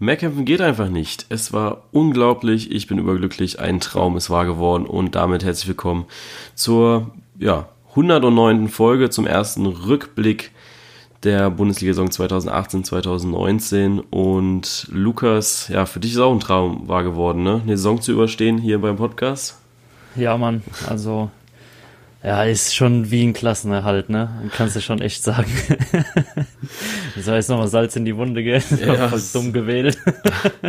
Mehr kämpfen geht einfach nicht. Es war unglaublich, ich bin überglücklich, ein Traum ist wahr geworden und damit herzlich willkommen zur ja, 109. Folge, zum ersten Rückblick der Bundesliga-Saison 2018-2019 und Lukas, ja, für dich ist auch ein Traum wahr geworden, ne? Eine Saison zu überstehen hier beim Podcast. Ja, Mann, also ja, ist schon wie ein Klassenerhalt, ne? Kannst du schon echt sagen. das heißt nochmal Salz in die Wunde, gell? Ja, voll dumm gewählt.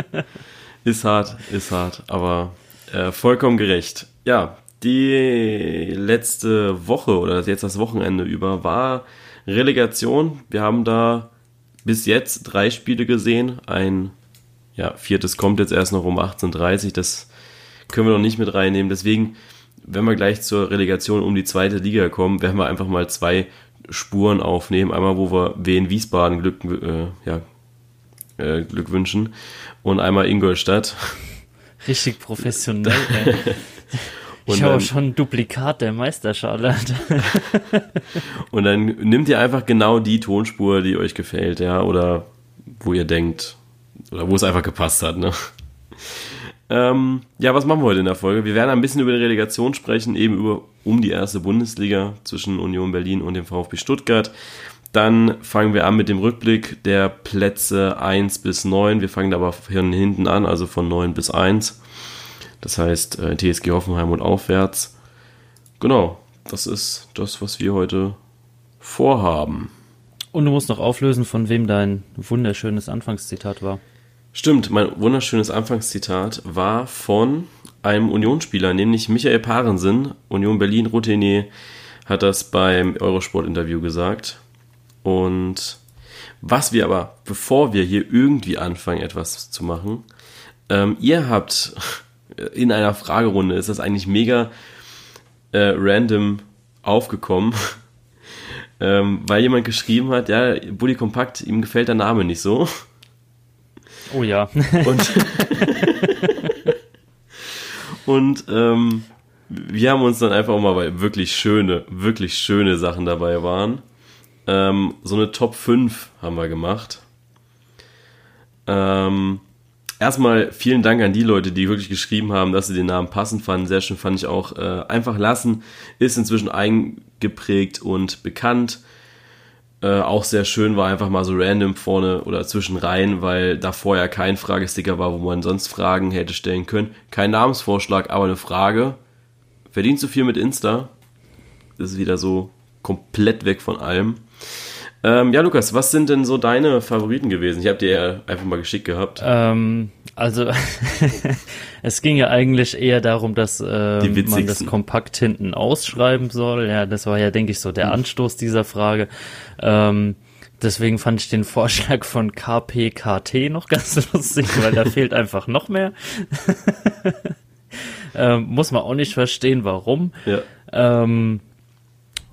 ist hart, ist hart, aber äh, vollkommen gerecht. Ja, die letzte Woche oder jetzt das Wochenende über war Relegation. Wir haben da bis jetzt drei Spiele gesehen. Ein ja, viertes kommt jetzt erst noch um 18.30 Das können wir noch nicht mit reinnehmen. Deswegen wenn wir gleich zur Relegation um die zweite Liga kommen, werden wir einfach mal zwei Spuren aufnehmen. Einmal, wo wir Wien Wiesbaden Glück, äh, ja, äh, Glück wünschen und einmal Ingolstadt. Richtig professionell, ey. Ich habe schon ein Duplikat der Meisterschale. und dann nimmt ihr einfach genau die Tonspur, die euch gefällt, ja, oder wo ihr denkt, oder wo es einfach gepasst hat, ne? Ähm, ja, was machen wir heute in der Folge? Wir werden ein bisschen über die Relegation sprechen, eben über um die erste Bundesliga zwischen Union Berlin und dem VfB Stuttgart. Dann fangen wir an mit dem Rückblick der Plätze 1 bis 9. Wir fangen aber von hinten an, also von 9 bis 1. Das heißt äh, TSG Hoffenheim und aufwärts. Genau, das ist das, was wir heute vorhaben. Und du musst noch auflösen, von wem dein wunderschönes Anfangszitat war. Stimmt, mein wunderschönes Anfangszitat war von einem Unionsspieler, nämlich Michael Parensen, Union Berlin Routinier, hat das beim Eurosport-Interview gesagt. Und was wir aber, bevor wir hier irgendwie anfangen, etwas zu machen, ähm, ihr habt in einer Fragerunde, ist das eigentlich mega äh, random aufgekommen, ähm, weil jemand geschrieben hat, ja, Bully Kompakt, ihm gefällt der Name nicht so. Oh ja. Und, und ähm, wir haben uns dann einfach mal, weil wirklich schöne, wirklich schöne Sachen dabei waren, ähm, so eine Top 5 haben wir gemacht. Ähm, erstmal vielen Dank an die Leute, die wirklich geschrieben haben, dass sie den Namen passend fanden. Sehr schön fand ich auch. Äh, einfach lassen ist inzwischen eingeprägt und bekannt. Äh, auch sehr schön war einfach mal so random vorne oder zwischen rein, weil da vorher kein Fragesticker war, wo man sonst Fragen hätte stellen können. Kein Namensvorschlag, aber eine Frage. Verdienst du viel mit Insta? Das ist wieder so komplett weg von allem. Ähm, ja, Lukas, was sind denn so deine Favoriten gewesen? Ich habe dir ja einfach mal geschickt gehabt. Ähm, also, es ging ja eigentlich eher darum, dass äh, man das kompakt hinten ausschreiben soll. Ja, das war ja, denke ich, so der hm. Anstoß dieser Frage. Ähm, deswegen fand ich den Vorschlag von KPKT noch ganz lustig, weil da fehlt einfach noch mehr. ähm, muss man auch nicht verstehen, warum. Ja. Ähm,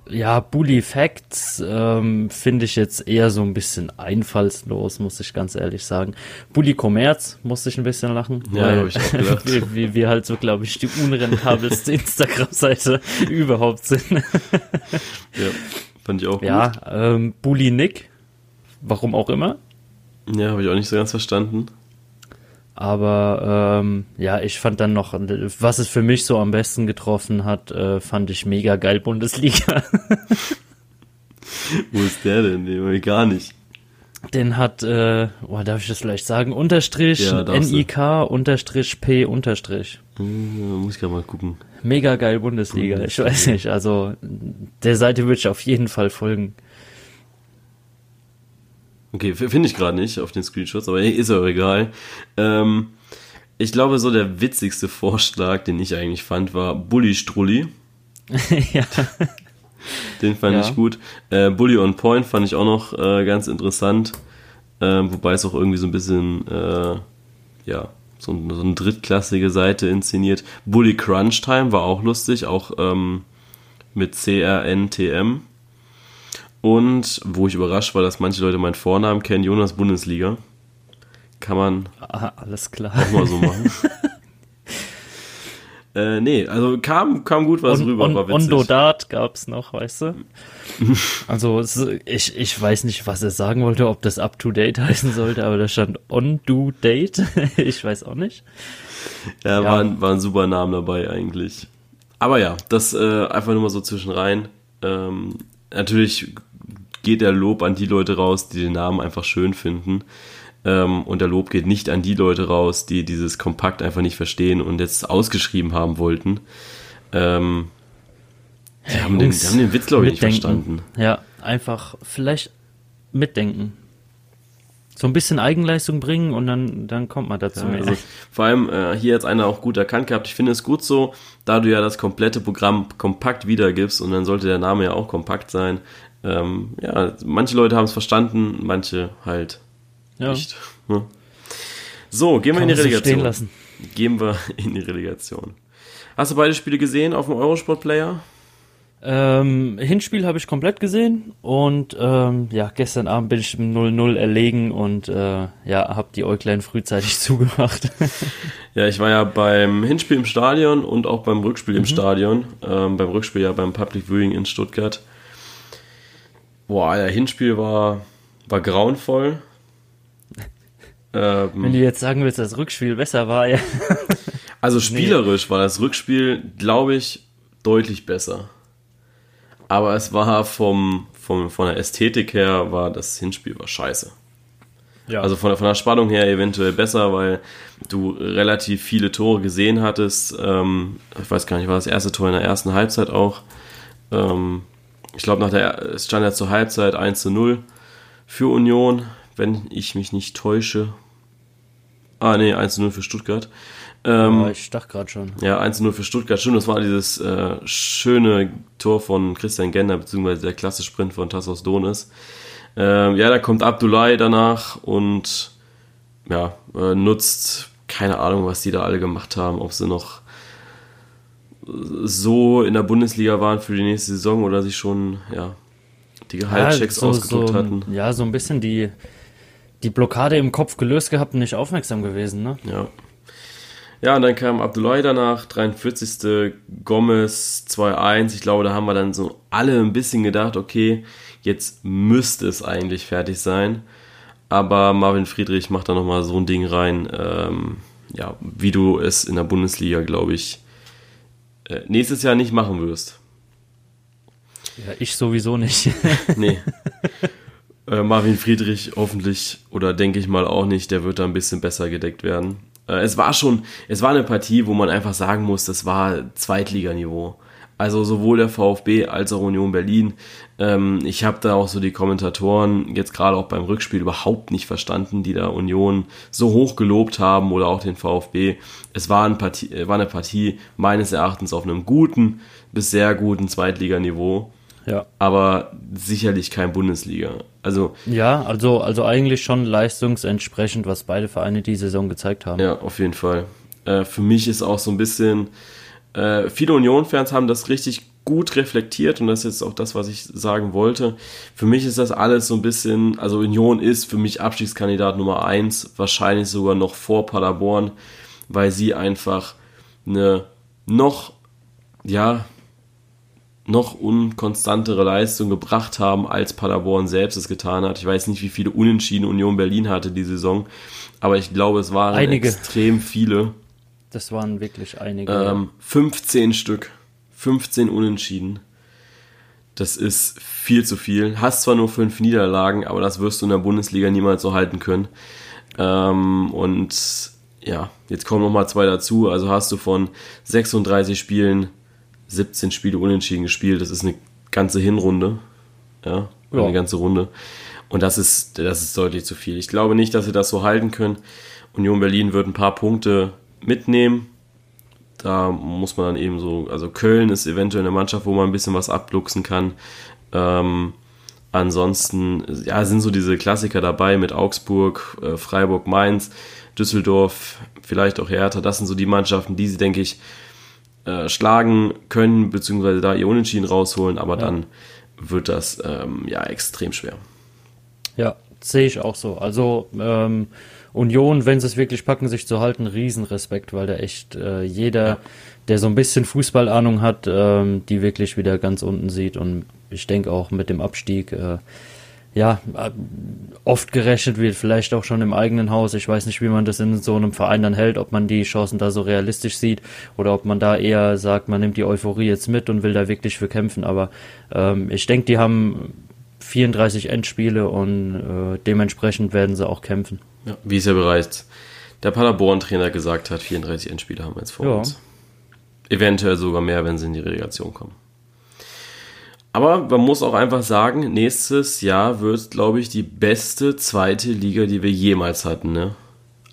ja, Bully Facts ähm, finde ich jetzt eher so ein bisschen einfallslos, muss ich ganz ehrlich sagen. Bully Commerz musste ich ein bisschen lachen. Ja, habe ich auch wir, wir, wir halt so, glaube ich, die unrentabelste Instagram-Seite überhaupt sind. ja, fand ich auch gut. Ja, ähm, Bully Nick, warum auch immer. Ja, habe ich auch nicht so ganz verstanden. Aber ähm, ja, ich fand dann noch, was es für mich so am besten getroffen hat, äh, fand ich mega geil Bundesliga. Wo ist der denn? Den gar nicht. Den hat, äh, oh, darf ich das vielleicht sagen? Unterstrich ja, NIK Unterstrich P Unterstrich. Hm, muss ich gerade mal gucken. Mega geil Bundesliga. Bundesliga. Ich weiß nicht. Also der Seite würde ich auf jeden Fall folgen. Okay, finde ich gerade nicht auf den Screenshots, aber ist auch egal. Ähm, ich glaube, so der witzigste Vorschlag, den ich eigentlich fand, war Bully Strulli. ja. Den fand ja. ich gut. Äh, Bully on Point fand ich auch noch äh, ganz interessant. Äh, wobei es auch irgendwie so ein bisschen, äh, ja, so, so, eine drittklassige Seite inszeniert. Bully Crunch Time war auch lustig, auch ähm, mit CRNTM. Und wo ich überrascht war, dass manche Leute meinen Vornamen kennen, Jonas Bundesliga. Kann man Aha, alles klar. auch mal so machen. Äh, nee, also kam, kam gut was on, rüber, on, war witzig. Ondodart gab's noch, weißt du? also ich, ich weiß nicht, was er sagen wollte, ob das up-to-date heißen sollte, aber da stand on-do-date. ich weiß auch nicht. Ja, ja. War, ein, war ein super Name dabei eigentlich. Aber ja, das äh, einfach nur mal so zwischenrein. Ähm, natürlich geht der Lob an die Leute raus, die den Namen einfach schön finden. Ähm, und der Lob geht nicht an die Leute raus, die dieses Kompakt einfach nicht verstehen und jetzt ausgeschrieben haben wollten. Ähm, die, haben den, die haben den Witz, glaube ich, nicht verstanden. Ja, einfach vielleicht mitdenken. So ein bisschen Eigenleistung bringen und dann, dann kommt man dazu. Ja, also, vor allem, äh, hier hat einer auch gut erkannt gehabt. Ich finde es gut so, da du ja das komplette Programm kompakt wiedergibst und dann sollte der Name ja auch kompakt sein. Ähm, ja, manche Leute haben es verstanden, manche halt ja. nicht. Ja. So, gehen wir Kann in die Relegation. Gehen wir in die Relegation. Hast du beide Spiele gesehen auf dem Eurosport-Player? Ähm, Hinspiel habe ich komplett gesehen und ähm, ja, gestern Abend bin ich im 0-0 erlegen und äh, ja, habe die Äuglein frühzeitig zugemacht. ja, ich war ja beim Hinspiel im Stadion und auch beim Rückspiel mhm. im Stadion. Ähm, beim Rückspiel ja beim Public Viewing in Stuttgart. Boah, der Hinspiel war, war grauenvoll. Ähm, Wenn du jetzt sagen willst, das Rückspiel besser war, ja. Also spielerisch nee. war das Rückspiel, glaube ich, deutlich besser. Aber es war vom, vom, von der Ästhetik her, war das Hinspiel war scheiße. Ja. Also von, von der Spannung her eventuell besser, weil du relativ viele Tore gesehen hattest. Ähm, ich weiß gar nicht, war das erste Tor in der ersten Halbzeit auch. Ähm, ich glaube, nach der es stand ja zur Halbzeit 1 zu 0 für Union, wenn ich mich nicht täusche. Ah, nee, 1 zu 0 für Stuttgart. Ähm, ja, ich dachte gerade schon. Ja, 1-0 für Stuttgart. Stimmt, das war dieses äh, schöne Tor von Christian Gender, beziehungsweise der klasse Sprint von Tassos Donis. Ähm, ja, da kommt Abdullahi danach und ja, äh, nutzt keine Ahnung, was die da alle gemacht haben, ob sie noch so in der Bundesliga waren für die nächste Saison oder sich schon, ja, die Gehaltschecks ja, so, ausgedruckt so, hatten. Ja, so ein bisschen die, die Blockade im Kopf gelöst gehabt und nicht aufmerksam gewesen, ne? Ja, ja, und dann kam Abdullahi danach, 43. Gomez 2-1. Ich glaube, da haben wir dann so alle ein bisschen gedacht, okay, jetzt müsste es eigentlich fertig sein. Aber Marvin Friedrich macht da nochmal so ein Ding rein, ähm, ja, wie du es in der Bundesliga, glaube ich, nächstes Jahr nicht machen wirst. Ja, ich sowieso nicht. nee. Äh, Marvin Friedrich hoffentlich oder denke ich mal auch nicht, der wird da ein bisschen besser gedeckt werden. Äh, es war schon, es war eine Partie, wo man einfach sagen muss, das war Zweitliganiveau. Also sowohl der VfB als auch Union Berlin. Ähm, ich habe da auch so die Kommentatoren jetzt gerade auch beim Rückspiel überhaupt nicht verstanden, die da Union so hoch gelobt haben oder auch den VfB. Es war, ein Partie, äh, war eine Partie meines Erachtens auf einem guten bis sehr guten Zweitliganiveau. Ja. Aber sicherlich kein Bundesliga. Also. Ja, also, also eigentlich schon leistungsentsprechend, was beide Vereine die Saison gezeigt haben. Ja, auf jeden Fall. Äh, für mich ist auch so ein bisschen, äh, viele Union-Fans haben das richtig gut reflektiert und das ist jetzt auch das, was ich sagen wollte. Für mich ist das alles so ein bisschen, also Union ist für mich Abstiegskandidat Nummer eins, wahrscheinlich sogar noch vor Paderborn, weil sie einfach eine noch, ja, noch unkonstantere Leistung gebracht haben, als Paderborn selbst es getan hat. Ich weiß nicht, wie viele Unentschieden Union Berlin hatte die Saison, aber ich glaube, es waren einige. extrem viele. Das waren wirklich einige. Ähm, 15 Stück. 15 Unentschieden. Das ist viel zu viel. Hast zwar nur fünf Niederlagen, aber das wirst du in der Bundesliga niemals so halten können. Ähm, und ja, jetzt kommen nochmal zwei dazu. Also hast du von 36 Spielen 17 Spiele unentschieden gespielt. Das ist eine ganze Hinrunde. Ja, ja. eine ganze Runde. Und das ist, das ist deutlich zu viel. Ich glaube nicht, dass sie das so halten können. Union Berlin wird ein paar Punkte mitnehmen. Da muss man dann eben so, also Köln ist eventuell eine Mannschaft, wo man ein bisschen was abluchsen kann. Ähm, ansonsten, ja, sind so diese Klassiker dabei mit Augsburg, äh, Freiburg, Mainz, Düsseldorf, vielleicht auch Hertha. Das sind so die Mannschaften, die sie, denke ich, äh, schlagen können, beziehungsweise da ihr Unentschieden rausholen, aber ja. dann wird das ähm, ja extrem schwer. Ja, sehe ich auch so. Also ähm, Union, wenn sie es wirklich packen, sich zu halten, Riesenrespekt, weil da echt äh, jeder, ja. der so ein bisschen Fußballahnung hat, ähm, die wirklich wieder ganz unten sieht. Und ich denke auch mit dem Abstieg, äh, ja, äh, oft gerechnet wird, vielleicht auch schon im eigenen Haus. Ich weiß nicht, wie man das in so einem Verein dann hält, ob man die Chancen da so realistisch sieht oder ob man da eher sagt, man nimmt die Euphorie jetzt mit und will da wirklich für kämpfen. Aber ähm, ich denke, die haben 34 Endspiele und äh, dementsprechend werden sie auch kämpfen. Ja, wie es ja bereits der Paderborn-Trainer gesagt hat, 34 Endspiele haben wir jetzt vor ja. uns. Eventuell sogar mehr, wenn sie in die Relegation kommen. Aber man muss auch einfach sagen, nächstes Jahr wird, glaube ich, die beste zweite Liga, die wir jemals hatten. Ne?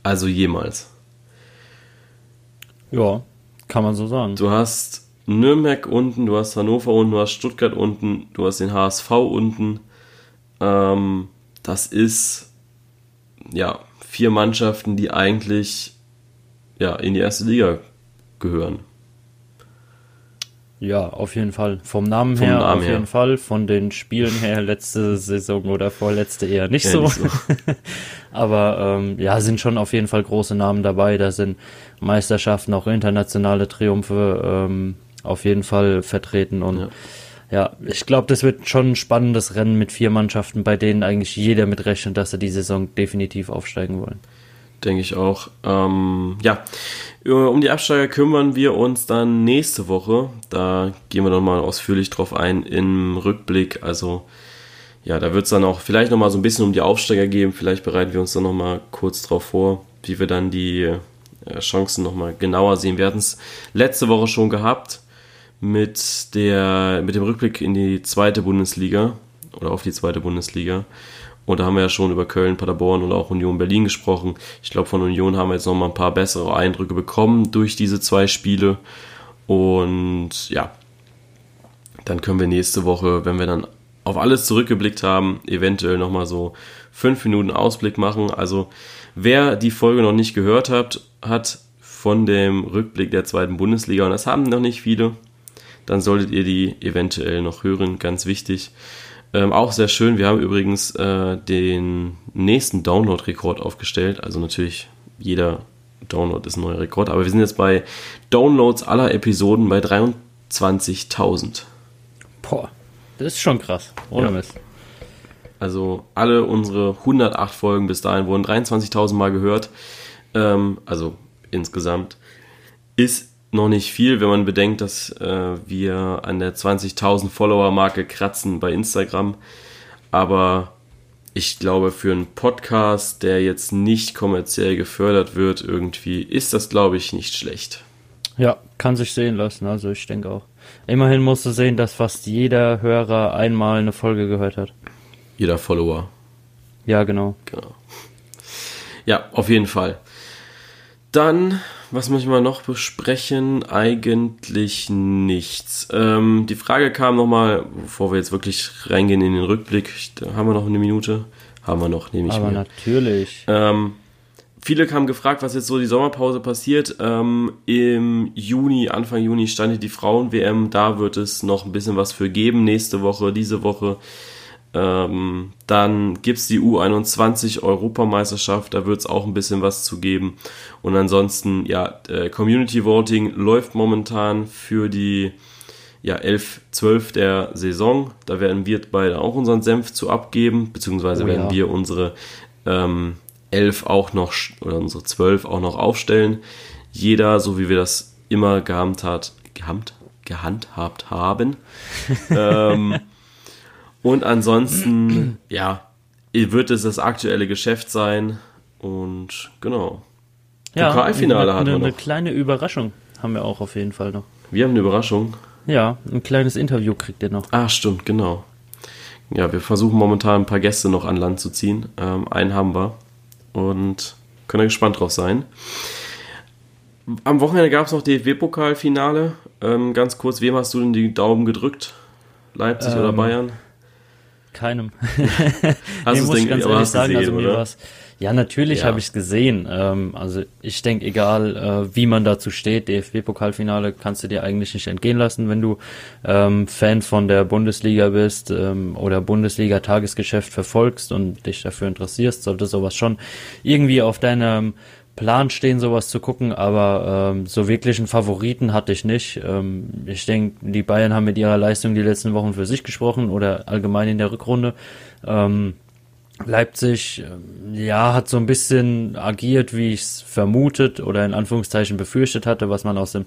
Also jemals. Ja, kann man so sagen. Du hast Nürnberg unten, du hast Hannover unten, du hast Stuttgart unten, du hast den HSV unten. Ähm, das ist ja, vier Mannschaften, die eigentlich ja, in die erste Liga gehören. Ja, auf jeden Fall. Vom Namen Vom her Namen auf her. jeden Fall. Von den Spielen her letzte Saison oder vorletzte eher nicht ja, so. Nicht so. Aber ähm, ja, sind schon auf jeden Fall große Namen dabei. Da sind Meisterschaften, auch internationale Triumphe ähm, auf jeden Fall vertreten und ja. Ja, ich glaube, das wird schon ein spannendes Rennen mit vier Mannschaften, bei denen eigentlich jeder mit rechnet, dass sie die Saison definitiv aufsteigen wollen. Denke ich auch. Ähm, ja, um die Absteiger kümmern wir uns dann nächste Woche. Da gehen wir nochmal ausführlich drauf ein im Rückblick. Also, ja, da wird es dann auch vielleicht nochmal so ein bisschen um die Aufsteiger gehen. Vielleicht bereiten wir uns dann nochmal kurz drauf vor, wie wir dann die äh, Chancen nochmal genauer sehen. Wir hatten es letzte Woche schon gehabt mit, der, mit dem Rückblick in die zweite Bundesliga oder auf die zweite Bundesliga. Und da haben wir ja schon über Köln, Paderborn und auch Union Berlin gesprochen. Ich glaube, von Union haben wir jetzt nochmal ein paar bessere Eindrücke bekommen durch diese zwei Spiele. Und ja, dann können wir nächste Woche, wenn wir dann auf alles zurückgeblickt haben, eventuell nochmal so fünf Minuten Ausblick machen. Also wer die Folge noch nicht gehört hat, hat von dem Rückblick der zweiten Bundesliga, und das haben noch nicht viele, dann solltet ihr die eventuell noch hören, ganz wichtig. Ähm, auch sehr schön, wir haben übrigens äh, den nächsten Download-Rekord aufgestellt, also natürlich jeder Download ist ein neuer Rekord, aber wir sind jetzt bei Downloads aller Episoden bei 23.000. Boah, das ist schon krass, ohne ja. Mist. Also alle unsere 108 Folgen bis dahin wurden 23.000 Mal gehört, ähm, also insgesamt. Ist noch nicht viel, wenn man bedenkt, dass äh, wir an der 20.000 Follower-Marke kratzen bei Instagram. Aber ich glaube, für einen Podcast, der jetzt nicht kommerziell gefördert wird, irgendwie, ist das, glaube ich, nicht schlecht. Ja, kann sich sehen lassen. Also ich denke auch. Immerhin musst du sehen, dass fast jeder Hörer einmal eine Folge gehört hat. Jeder Follower. Ja, genau. Genau. Ja, auf jeden Fall. Dann, was möchte man noch besprechen? Eigentlich nichts. Ähm, die Frage kam nochmal, bevor wir jetzt wirklich reingehen in den Rückblick. Haben wir noch eine Minute? Haben wir noch, nehme ich Aber mir. natürlich. Ähm, viele haben gefragt, was jetzt so die Sommerpause passiert. Ähm, Im Juni, Anfang Juni stand die Frauen-WM. Da wird es noch ein bisschen was für geben. Nächste Woche, diese Woche. Ähm, dann gibt es die U21 Europameisterschaft, da wird es auch ein bisschen was zu geben. Und ansonsten, ja, äh, Community Voting läuft momentan für die ja, 11, 12 der Saison. Da werden wir beide auch unseren Senf zu abgeben, beziehungsweise oh, werden ja. wir unsere ähm, 11 auch noch, oder unsere 12 auch noch aufstellen. Jeder, so wie wir das immer gehandhabt, gehabt, gehandhabt haben. ähm, und ansonsten, ja, wird es das aktuelle Geschäft sein. Und genau. Ja, Pokalfinale hatten wir noch. Eine kleine Überraschung haben wir auch auf jeden Fall noch. Wir haben eine Überraschung. Ja, ein kleines Interview kriegt ihr noch. Ah, stimmt, genau. Ja, wir versuchen momentan ein paar Gäste noch an Land zu ziehen. Ähm, einen haben wir. Und können gespannt drauf sein. Am Wochenende gab es noch DFB-Pokalfinale. Ähm, ganz kurz, wem hast du denn die Daumen gedrückt? Leipzig ähm, oder Bayern? Keinem. Hast nee, muss ich ganz ehrlich sagen, gesehen, also mir war ja, natürlich ja. habe ich es gesehen. Ähm, also ich denke, egal äh, wie man dazu steht, DFB-Pokalfinale kannst du dir eigentlich nicht entgehen lassen, wenn du ähm, Fan von der Bundesliga bist ähm, oder Bundesliga-Tagesgeschäft verfolgst und dich dafür interessierst, sollte sowas schon irgendwie auf deinem Plan stehen, sowas zu gucken, aber ähm, so wirklichen Favoriten hatte ich nicht. Ähm, ich denke, die Bayern haben mit ihrer Leistung die letzten Wochen für sich gesprochen oder allgemein in der Rückrunde. Ähm, Leipzig, ähm, ja, hat so ein bisschen agiert, wie ich es vermutet oder in Anführungszeichen befürchtet hatte, was man aus dem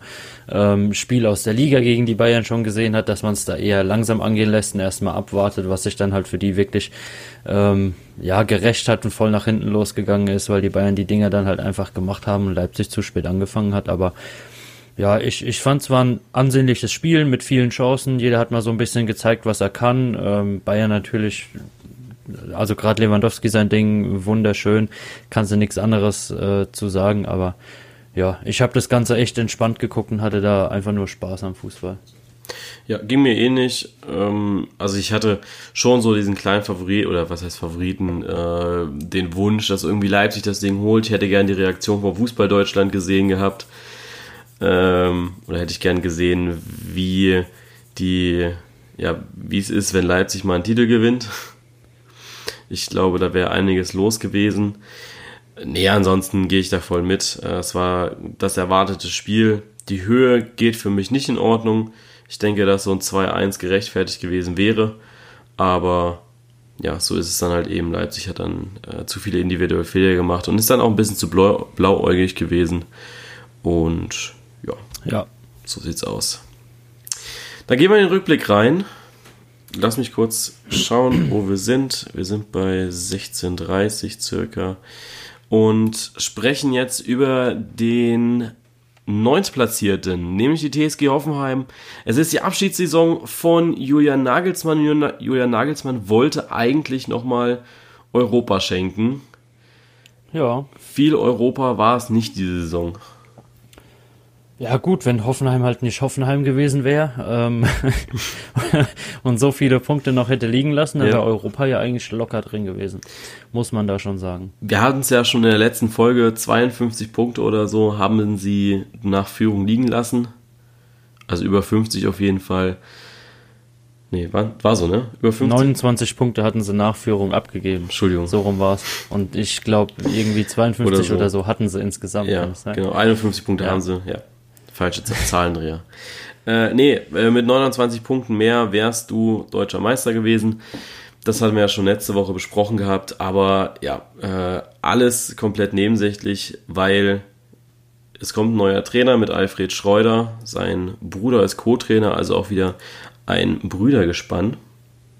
ähm, Spiel aus der Liga gegen die Bayern schon gesehen hat, dass man es da eher langsam angehen lässt und erstmal abwartet, was sich dann halt für die wirklich ähm, ja gerecht hat und voll nach hinten losgegangen ist, weil die Bayern die Dinger dann halt einfach gemacht haben und Leipzig zu spät angefangen hat, aber ja, ich, ich fand es war ein ansehnliches Spiel mit vielen Chancen. Jeder hat mal so ein bisschen gezeigt, was er kann. Ähm, Bayern natürlich also gerade Lewandowski sein Ding wunderschön, kannst du nichts anderes äh, zu sagen, aber ja, ich habe das Ganze echt entspannt geguckt und hatte da einfach nur Spaß am Fußball. Ja, ging mir ähnlich. Ähm, also ich hatte schon so diesen kleinen Favorit, oder was heißt Favoriten, äh, den Wunsch, dass irgendwie Leipzig das Ding holt. Ich hätte gern die Reaktion von Fußball Deutschland gesehen gehabt. Ähm, oder hätte ich gern gesehen, wie die, ja, wie es ist, wenn Leipzig mal einen Titel gewinnt. Ich glaube, da wäre einiges los gewesen. Nee, ansonsten gehe ich da voll mit. Äh, es war das erwartete Spiel. Die Höhe geht für mich nicht in Ordnung. Ich denke, dass so ein 2-1 gerechtfertigt gewesen wäre. Aber ja, so ist es dann halt eben. Leipzig hat dann äh, zu viele individuelle Fehler gemacht und ist dann auch ein bisschen zu blau, blauäugig gewesen. Und ja, ja, so sieht's aus. Dann gehen wir in den Rückblick rein lass mich kurz schauen, wo wir sind. Wir sind bei 16.30 circa und sprechen jetzt über den Neuntplatzierten, nämlich die TSG Hoffenheim. Es ist die Abschiedssaison von Julian Nagelsmann. Julian Nagelsmann wollte eigentlich nochmal Europa schenken. Ja. Viel Europa war es nicht diese Saison. Ja gut, wenn Hoffenheim halt nicht Hoffenheim gewesen wäre ähm, und so viele Punkte noch hätte liegen lassen, dann ja. wäre Europa ja eigentlich locker drin gewesen. Muss man da schon sagen. Wir hatten es ja schon in der letzten Folge, 52 Punkte oder so haben sie nach Führung liegen lassen. Also über 50 auf jeden Fall. Nee, war, war so, ne? Über 50? 29 Punkte hatten sie nach Führung abgegeben. Entschuldigung. So rum war's. Und ich glaube, irgendwie 52 oder so. oder so. hatten sie insgesamt. Ja, genau. 51 Punkte ja. haben sie, ja. Falsche Zahlendreher. äh, nee, äh, mit 29 Punkten mehr wärst du deutscher Meister gewesen. Das hatten wir ja schon letzte Woche besprochen gehabt, aber ja, äh, alles komplett nebensächlich, weil es kommt ein neuer Trainer mit Alfred Schreuder. Sein Bruder ist Co-Trainer, also auch wieder ein Brüdergespann,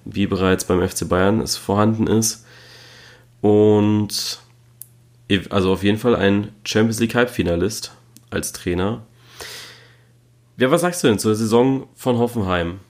wie bereits beim FC Bayern es vorhanden ist. Und also auf jeden Fall ein Champions League Halbfinalist als Trainer. Ja, was sagst du denn zur Saison von Hoffenheim?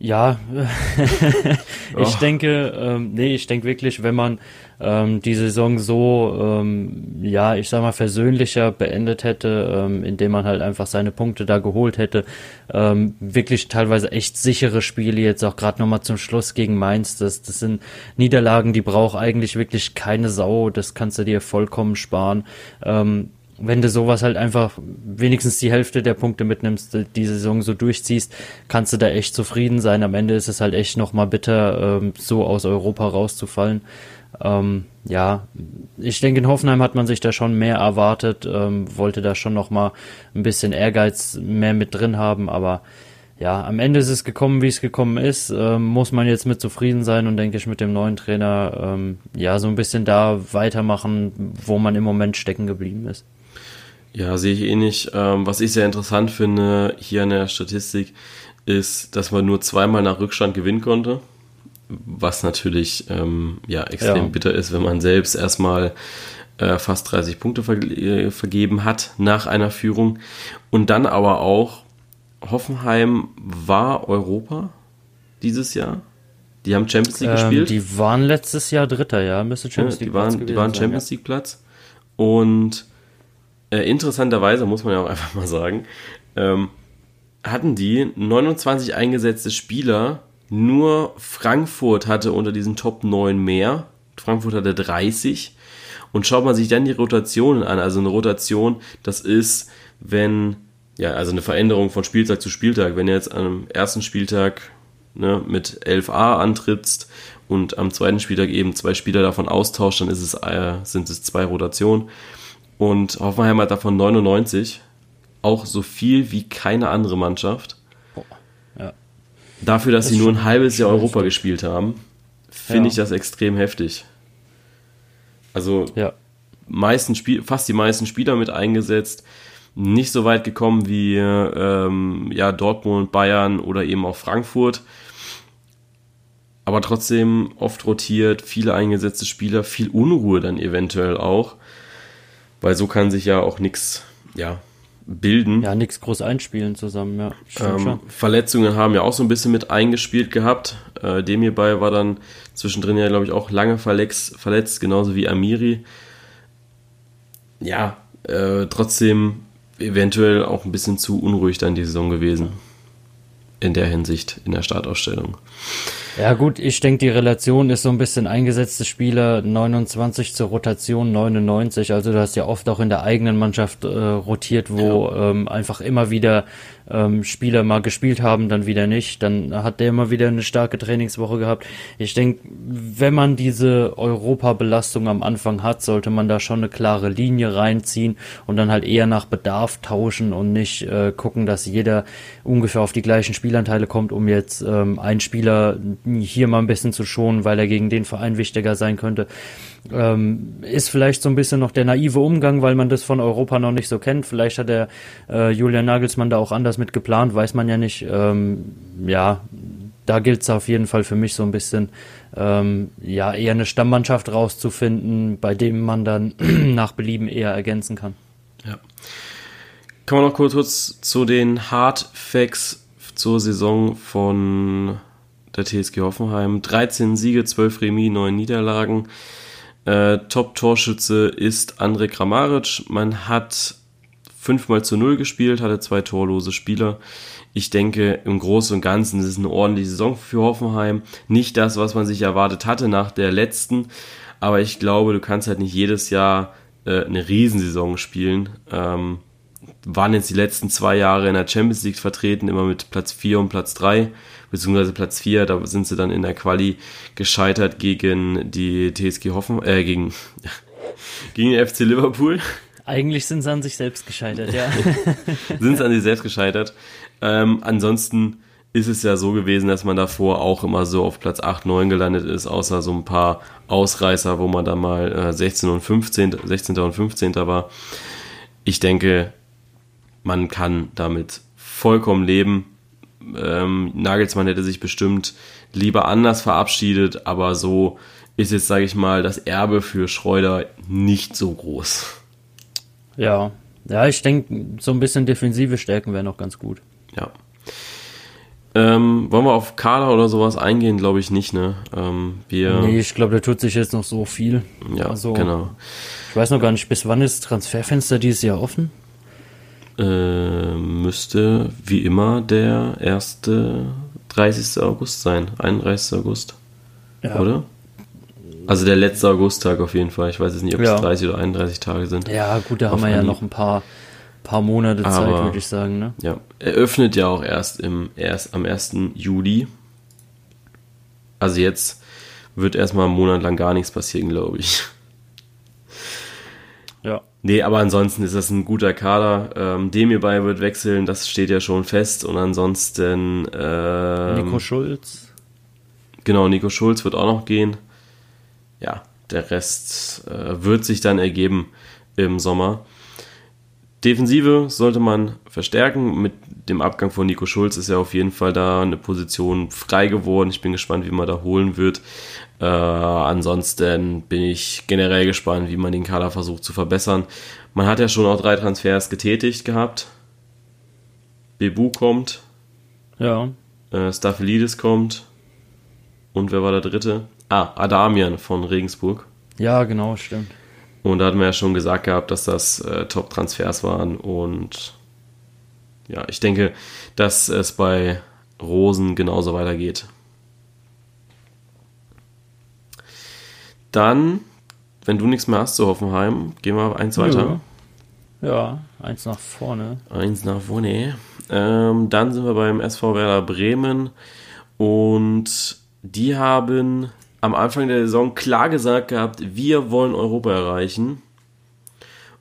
Ja, ich oh. denke, ähm, nee, ich denke wirklich, wenn man ähm, die Saison so, ähm, ja, ich sag mal, versöhnlicher beendet hätte, ähm, indem man halt einfach seine Punkte da geholt hätte, ähm, wirklich teilweise echt sichere Spiele, jetzt auch gerade nochmal zum Schluss gegen Mainz, das, das sind Niederlagen, die braucht eigentlich wirklich keine Sau, das kannst du dir vollkommen sparen. Ähm, wenn du sowas halt einfach wenigstens die Hälfte der Punkte mitnimmst, die Saison so durchziehst, kannst du da echt zufrieden sein. Am Ende ist es halt echt nochmal bitter, ähm, so aus Europa rauszufallen. Ähm, ja, ich denke, in Hoffenheim hat man sich da schon mehr erwartet, ähm, wollte da schon nochmal ein bisschen Ehrgeiz mehr mit drin haben, aber ja, am Ende ist es gekommen, wie es gekommen ist. Ähm, muss man jetzt mit zufrieden sein und denke ich mit dem neuen Trainer ähm, ja so ein bisschen da weitermachen, wo man im Moment stecken geblieben ist. Ja, sehe ich ähnlich. Ähm, was ich sehr interessant finde hier in der Statistik ist, dass man nur zweimal nach Rückstand gewinnen konnte. Was natürlich ähm, ja extrem ja. bitter ist, wenn man selbst erstmal äh, fast 30 Punkte ver äh, vergeben hat nach einer Führung. Und dann aber auch, Hoffenheim war Europa dieses Jahr. Die haben Champions League ähm, gespielt. Die waren letztes Jahr Dritter, ja, müsste Champions League ja, die waren, Die waren Champions League Platz. Und äh, interessanterweise muss man ja auch einfach mal sagen, ähm, hatten die 29 eingesetzte Spieler. Nur Frankfurt hatte unter diesen Top 9 mehr. Frankfurt hatte 30. Und schaut man sich dann die Rotationen an. Also eine Rotation, das ist, wenn, ja, also eine Veränderung von Spieltag zu Spieltag. Wenn du jetzt am ersten Spieltag ne, mit 11a antrittst und am zweiten Spieltag eben zwei Spieler davon austauscht, dann ist es, äh, sind es zwei Rotationen. Und Hoffenheim hat davon 99 auch so viel wie keine andere Mannschaft. Ja. Dafür, dass das sie nur ein halbes Jahr Europa gespielt haben, finde ja. ich das extrem heftig. Also ja. meisten Spiel, fast die meisten Spieler mit eingesetzt, nicht so weit gekommen wie ähm, ja, Dortmund, Bayern oder eben auch Frankfurt. Aber trotzdem oft rotiert, viele eingesetzte Spieler, viel Unruhe dann eventuell auch. Weil so kann sich ja auch nichts ja, bilden. Ja, nichts groß einspielen zusammen, ja. Ähm, Verletzungen haben ja auch so ein bisschen mit eingespielt gehabt. Äh, dem hierbei war dann zwischendrin ja, glaube ich, auch lange verletzt, verletzt, genauso wie Amiri. Ja, äh, trotzdem eventuell auch ein bisschen zu unruhig dann die Saison gewesen. In der Hinsicht, in der Startausstellung. Ja gut, ich denke, die Relation ist so ein bisschen eingesetzte Spieler 29 zur Rotation 99. Also du hast ja oft auch in der eigenen Mannschaft äh, rotiert, wo ja. ähm, einfach immer wieder ähm, Spieler mal gespielt haben, dann wieder nicht. Dann hat der immer wieder eine starke Trainingswoche gehabt. Ich denke, wenn man diese Europabelastung am Anfang hat, sollte man da schon eine klare Linie reinziehen und dann halt eher nach Bedarf tauschen und nicht äh, gucken, dass jeder ungefähr auf die gleichen Spielanteile kommt, um jetzt ähm, einen Spieler hier mal ein bisschen zu schonen, weil er gegen den Verein wichtiger sein könnte. Ähm, ist vielleicht so ein bisschen noch der naive Umgang, weil man das von Europa noch nicht so kennt. Vielleicht hat der äh, Julian Nagelsmann da auch anders mit geplant, weiß man ja nicht. Ähm, ja, da gilt es auf jeden Fall für mich so ein bisschen, ähm, ja, eher eine Stammmannschaft rauszufinden, bei dem man dann nach Belieben eher ergänzen kann. Ja. Kommen wir noch kurz zu den Hard Facts zur Saison von der TSG Hoffenheim. 13 Siege, 12 Remis, 9 Niederlagen. Äh, Top-Torschütze ist André Kramaric. Man hat 5 mal zu 0 gespielt, hatte zwei torlose Spieler. Ich denke, im Großen und Ganzen ist es eine ordentliche Saison für Hoffenheim. Nicht das, was man sich erwartet hatte nach der letzten, aber ich glaube, du kannst halt nicht jedes Jahr äh, eine Riesensaison spielen. Ähm, waren jetzt die letzten zwei Jahre in der Champions League vertreten, immer mit Platz 4 und Platz 3 beziehungsweise Platz 4, da sind sie dann in der Quali gescheitert gegen die TSG Hoffen, äh, gegen, gegen den FC Liverpool. Eigentlich sind sie an sich selbst gescheitert, ja. sind sie an sich selbst gescheitert. Ähm, ansonsten ist es ja so gewesen, dass man davor auch immer so auf Platz 8, 9 gelandet ist, außer so ein paar Ausreißer, wo man dann mal äh, 16 und 15, 16. und 15. war. Ich denke, man kann damit vollkommen leben ähm, Nagelsmann hätte sich bestimmt lieber anders verabschiedet, aber so ist jetzt, sage ich mal, das Erbe für Schreuder nicht so groß. Ja, ja, ich denke, so ein bisschen defensive Stärken wären noch ganz gut. Ja. Ähm, wollen wir auf Kader oder sowas eingehen? Glaube ich nicht, ne? Ähm, wir nee, ich glaube, da tut sich jetzt noch so viel. Ja, also, genau. Ich weiß noch gar nicht, bis wann ist das Transferfenster dieses Jahr offen? Äh, müsste wie immer der erste 30. August sein. 31. August. Ja. Oder? Also der letzte Augusttag auf jeden Fall. Ich weiß jetzt nicht, ob ja. es 30 oder 31 Tage sind. Ja, gut, da haben wir ja noch ein paar, paar Monate Zeit, würde ich sagen. Ne? Ja, er öffnet ja auch erst, im, erst am 1. Juli. Also jetzt wird erstmal einen Monat lang gar nichts passieren, glaube ich. Nee, aber ansonsten ist das ein guter Kader. Ähm, Demirbay wird wechseln, das steht ja schon fest. Und ansonsten. Ähm, Nico Schulz. Genau, Nico Schulz wird auch noch gehen. Ja, der Rest äh, wird sich dann ergeben im Sommer. Defensive sollte man verstärken. Mit dem Abgang von Nico Schulz ist ja auf jeden Fall da eine Position frei geworden. Ich bin gespannt, wie man da holen wird. Äh, ansonsten bin ich generell gespannt, wie man den Kader versucht zu verbessern. Man hat ja schon auch drei Transfers getätigt gehabt. Bebu kommt. Ja. Äh, Staphylides kommt. Und wer war der dritte? Ah, Adamian von Regensburg. Ja, genau, stimmt. Und da hatten wir ja schon gesagt gehabt, dass das äh, Top-Transfers waren und ja, ich denke, dass es bei Rosen genauso weitergeht. Dann, wenn du nichts mehr hast zu Hoffenheim, gehen wir eins weiter. Ja, ja eins nach vorne. Eins nach vorne. Ähm, dann sind wir beim SV Werder Bremen und die haben am Anfang der Saison klar gesagt gehabt, wir wollen Europa erreichen.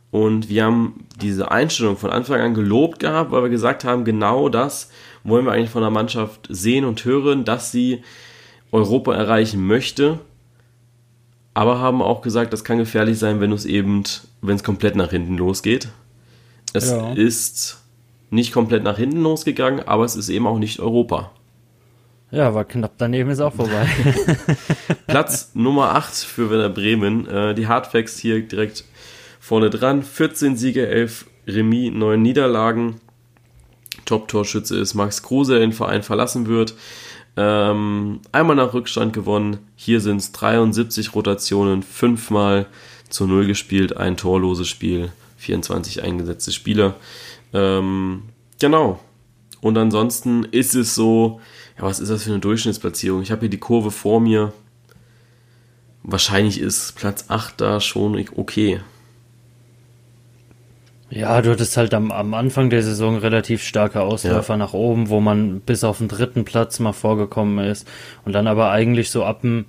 Und wir haben diese Einstellung von Anfang an gelobt gehabt, weil wir gesagt haben, genau das wollen wir eigentlich von der Mannschaft sehen und hören, dass sie Europa erreichen möchte. Aber haben auch gesagt, das kann gefährlich sein, wenn es eben, wenn es komplett nach hinten losgeht. Es ja. ist nicht komplett nach hinten losgegangen, aber es ist eben auch nicht Europa. Ja, war knapp daneben ist auch vorbei. Platz Nummer 8 für Werder Bremen. Äh, die Hardfacts hier direkt vorne dran. 14 Siege, 11 Remis, 9 Niederlagen. Top-Torschütze ist Max Kruse, der den Verein verlassen wird. Ähm, einmal nach Rückstand gewonnen. Hier sind es 73 Rotationen, fünfmal zu Null gespielt, ein torloses Spiel, 24 eingesetzte Spieler. Ähm, genau. Und ansonsten ist es so, ja, was ist das für eine Durchschnittsplatzierung? Ich habe hier die Kurve vor mir. Wahrscheinlich ist Platz 8 da schon okay. Ja, du hattest halt am, am Anfang der Saison relativ starke Ausläufer ja. nach oben, wo man bis auf den dritten Platz mal vorgekommen ist. Und dann aber eigentlich so ab dem,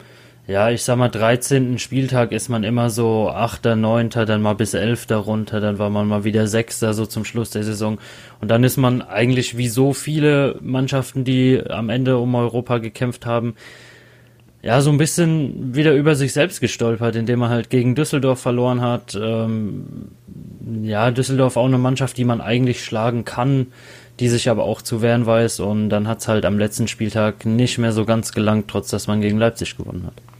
ja, ich sag mal, 13. Spieltag ist man immer so 8., 9., dann mal bis 11. runter, dann war man mal wieder 6. so zum Schluss der Saison. Und dann ist man eigentlich wie so viele Mannschaften, die am Ende um Europa gekämpft haben, ja, so ein bisschen wieder über sich selbst gestolpert, indem er halt gegen Düsseldorf verloren hat. Ähm, ja, Düsseldorf auch eine Mannschaft, die man eigentlich schlagen kann, die sich aber auch zu wehren weiß. Und dann hat es halt am letzten Spieltag nicht mehr so ganz gelangt, trotz dass man gegen Leipzig gewonnen hat.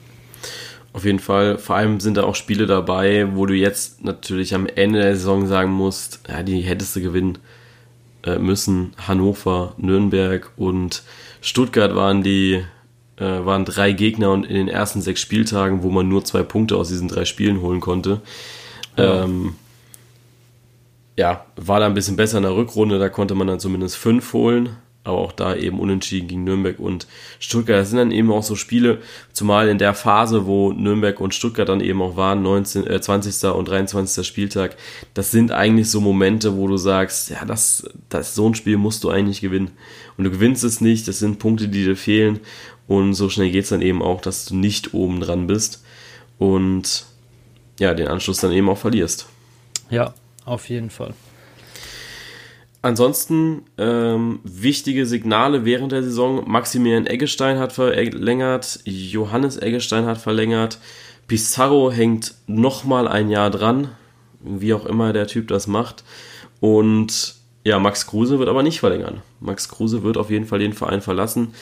Auf jeden Fall, vor allem sind da auch Spiele dabei, wo du jetzt natürlich am Ende der Saison sagen musst, ja, die hättest du gewinnen äh, müssen. Hannover, Nürnberg und Stuttgart waren die äh, waren drei Gegner und in den ersten sechs Spieltagen, wo man nur zwei Punkte aus diesen drei Spielen holen konnte. Ja. Ähm, ja, war da ein bisschen besser in der Rückrunde, da konnte man dann zumindest fünf holen, aber auch da eben unentschieden gegen Nürnberg und Stuttgart. Das sind dann eben auch so Spiele, zumal in der Phase, wo Nürnberg und Stuttgart dann eben auch waren, 19, äh, 20. und 23. Spieltag, das sind eigentlich so Momente, wo du sagst, ja, das, das so ein Spiel musst du eigentlich gewinnen. Und du gewinnst es nicht, das sind Punkte, die dir fehlen und so schnell geht es dann eben auch, dass du nicht oben dran bist und ja, den Anschluss dann eben auch verlierst. Ja, auf jeden Fall. Ansonsten ähm, wichtige Signale während der Saison. Maximilian Eggestein hat verlängert, Johannes Eggestein hat verlängert, Pizarro hängt nochmal ein Jahr dran, wie auch immer der Typ das macht. Und ja, Max Kruse wird aber nicht verlängern. Max Kruse wird auf jeden Fall den Verein verlassen.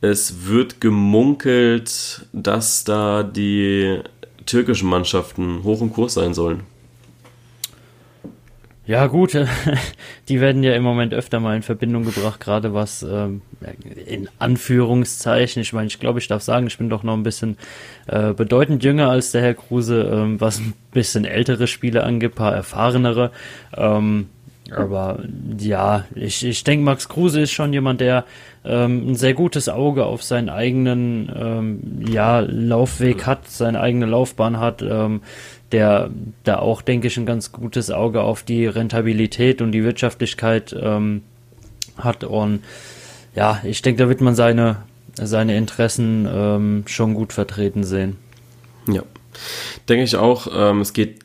Es wird gemunkelt, dass da die türkischen Mannschaften hoch im Kurs sein sollen. Ja, gut, die werden ja im Moment öfter mal in Verbindung gebracht, gerade was ähm, in Anführungszeichen, ich meine, ich glaube, ich darf sagen, ich bin doch noch ein bisschen äh, bedeutend jünger als der Herr Kruse, ähm, was ein bisschen ältere Spiele angeht, paar erfahrenere. Ähm, aber ja, ich, ich denke, Max Kruse ist schon jemand, der ähm, ein sehr gutes Auge auf seinen eigenen ähm, ja, Laufweg hat, seine eigene Laufbahn hat, ähm, der da auch, denke ich, ein ganz gutes Auge auf die Rentabilität und die Wirtschaftlichkeit ähm, hat. Und ja, ich denke, da wird man seine, seine Interessen ähm, schon gut vertreten sehen. Ja, denke ich auch. Ähm, es geht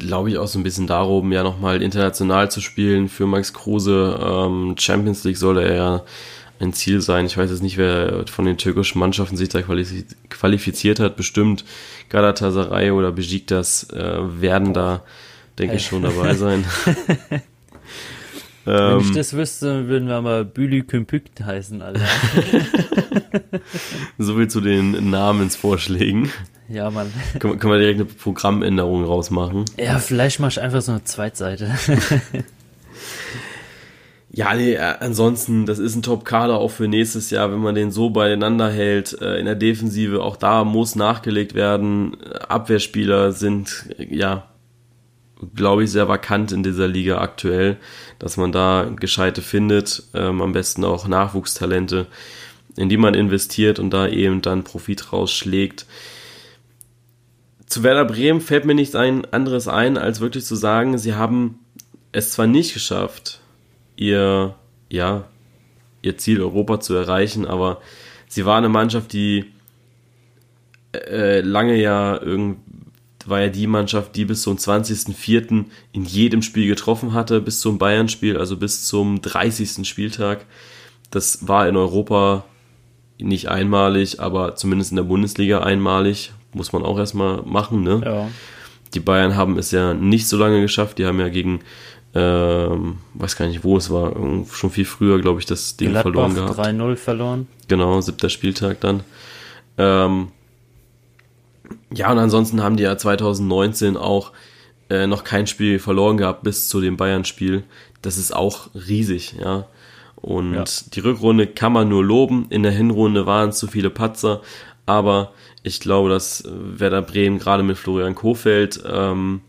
glaube ich, auch so ein bisschen darum, ja nochmal international zu spielen für Max Kruse. Ähm, Champions League soll er ja ein Ziel sein. Ich weiß jetzt nicht, wer von den türkischen Mannschaften sich da qualifiziert hat. Bestimmt Galatasaray oder Besiktas äh, werden da, denke ich, schon dabei sein. Wenn ich ähm, das wüsste, würden wir mal Bülü Kümpükt heißen, Alter. so viel zu den Namensvorschlägen. Ja, Mann. Können, können wir direkt eine Programmänderung rausmachen? Ja, vielleicht mach ich einfach so eine Zweitseite. Ja, nee, äh, ansonsten, das ist ein Top-Kader auch für nächstes Jahr, wenn man den so beieinander hält. Äh, in der Defensive, auch da muss nachgelegt werden. Abwehrspieler sind, ja, glaube ich, sehr vakant in dieser Liga aktuell, dass man da Gescheite findet, ähm, am besten auch Nachwuchstalente, in die man investiert und da eben dann Profit rausschlägt. Zu Werder Bremen fällt mir nichts ein, anderes ein, als wirklich zu sagen, sie haben es zwar nicht geschafft, ihr, ja, ihr Ziel Europa zu erreichen, aber sie war eine Mannschaft, die äh, lange ja irgend, war ja die Mannschaft, die bis zum 20.04. in jedem Spiel getroffen hatte, bis zum Bayern-Spiel, also bis zum 30. Spieltag. Das war in Europa nicht einmalig, aber zumindest in der Bundesliga einmalig. Muss man auch erstmal machen, ne? Ja. Die Bayern haben es ja nicht so lange geschafft. Die haben ja gegen, ähm, weiß gar nicht, wo es war, schon viel früher, glaube ich, das Ding Gladbach verloren gehabt. 3-0 verloren. Genau, siebter Spieltag dann. Ähm, ja, und ansonsten haben die ja 2019 auch äh, noch kein Spiel verloren gehabt bis zu dem Bayern-Spiel. Das ist auch riesig, ja. Und ja. die Rückrunde kann man nur loben. In der Hinrunde waren es zu viele Patzer, aber ich glaube, dass Werder Bremen gerade mit Florian Kofeld ähm,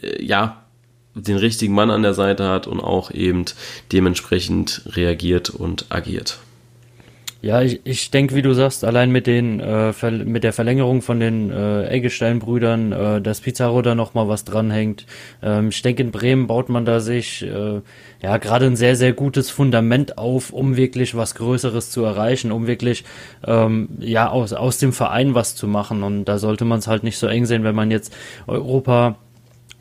äh, ja den richtigen Mann an der Seite hat und auch eben dementsprechend reagiert und agiert. Ja, ich, ich denke, wie du sagst, allein mit den äh, mit der Verlängerung von den äh, Eggestein-Brüdern, äh, dass Pizarro da noch mal was dranhängt. Ähm, ich denke, in Bremen baut man da sich äh, ja gerade ein sehr sehr gutes Fundament auf, um wirklich was Größeres zu erreichen, um wirklich ähm, ja aus aus dem Verein was zu machen. Und da sollte man es halt nicht so eng sehen, wenn man jetzt Europa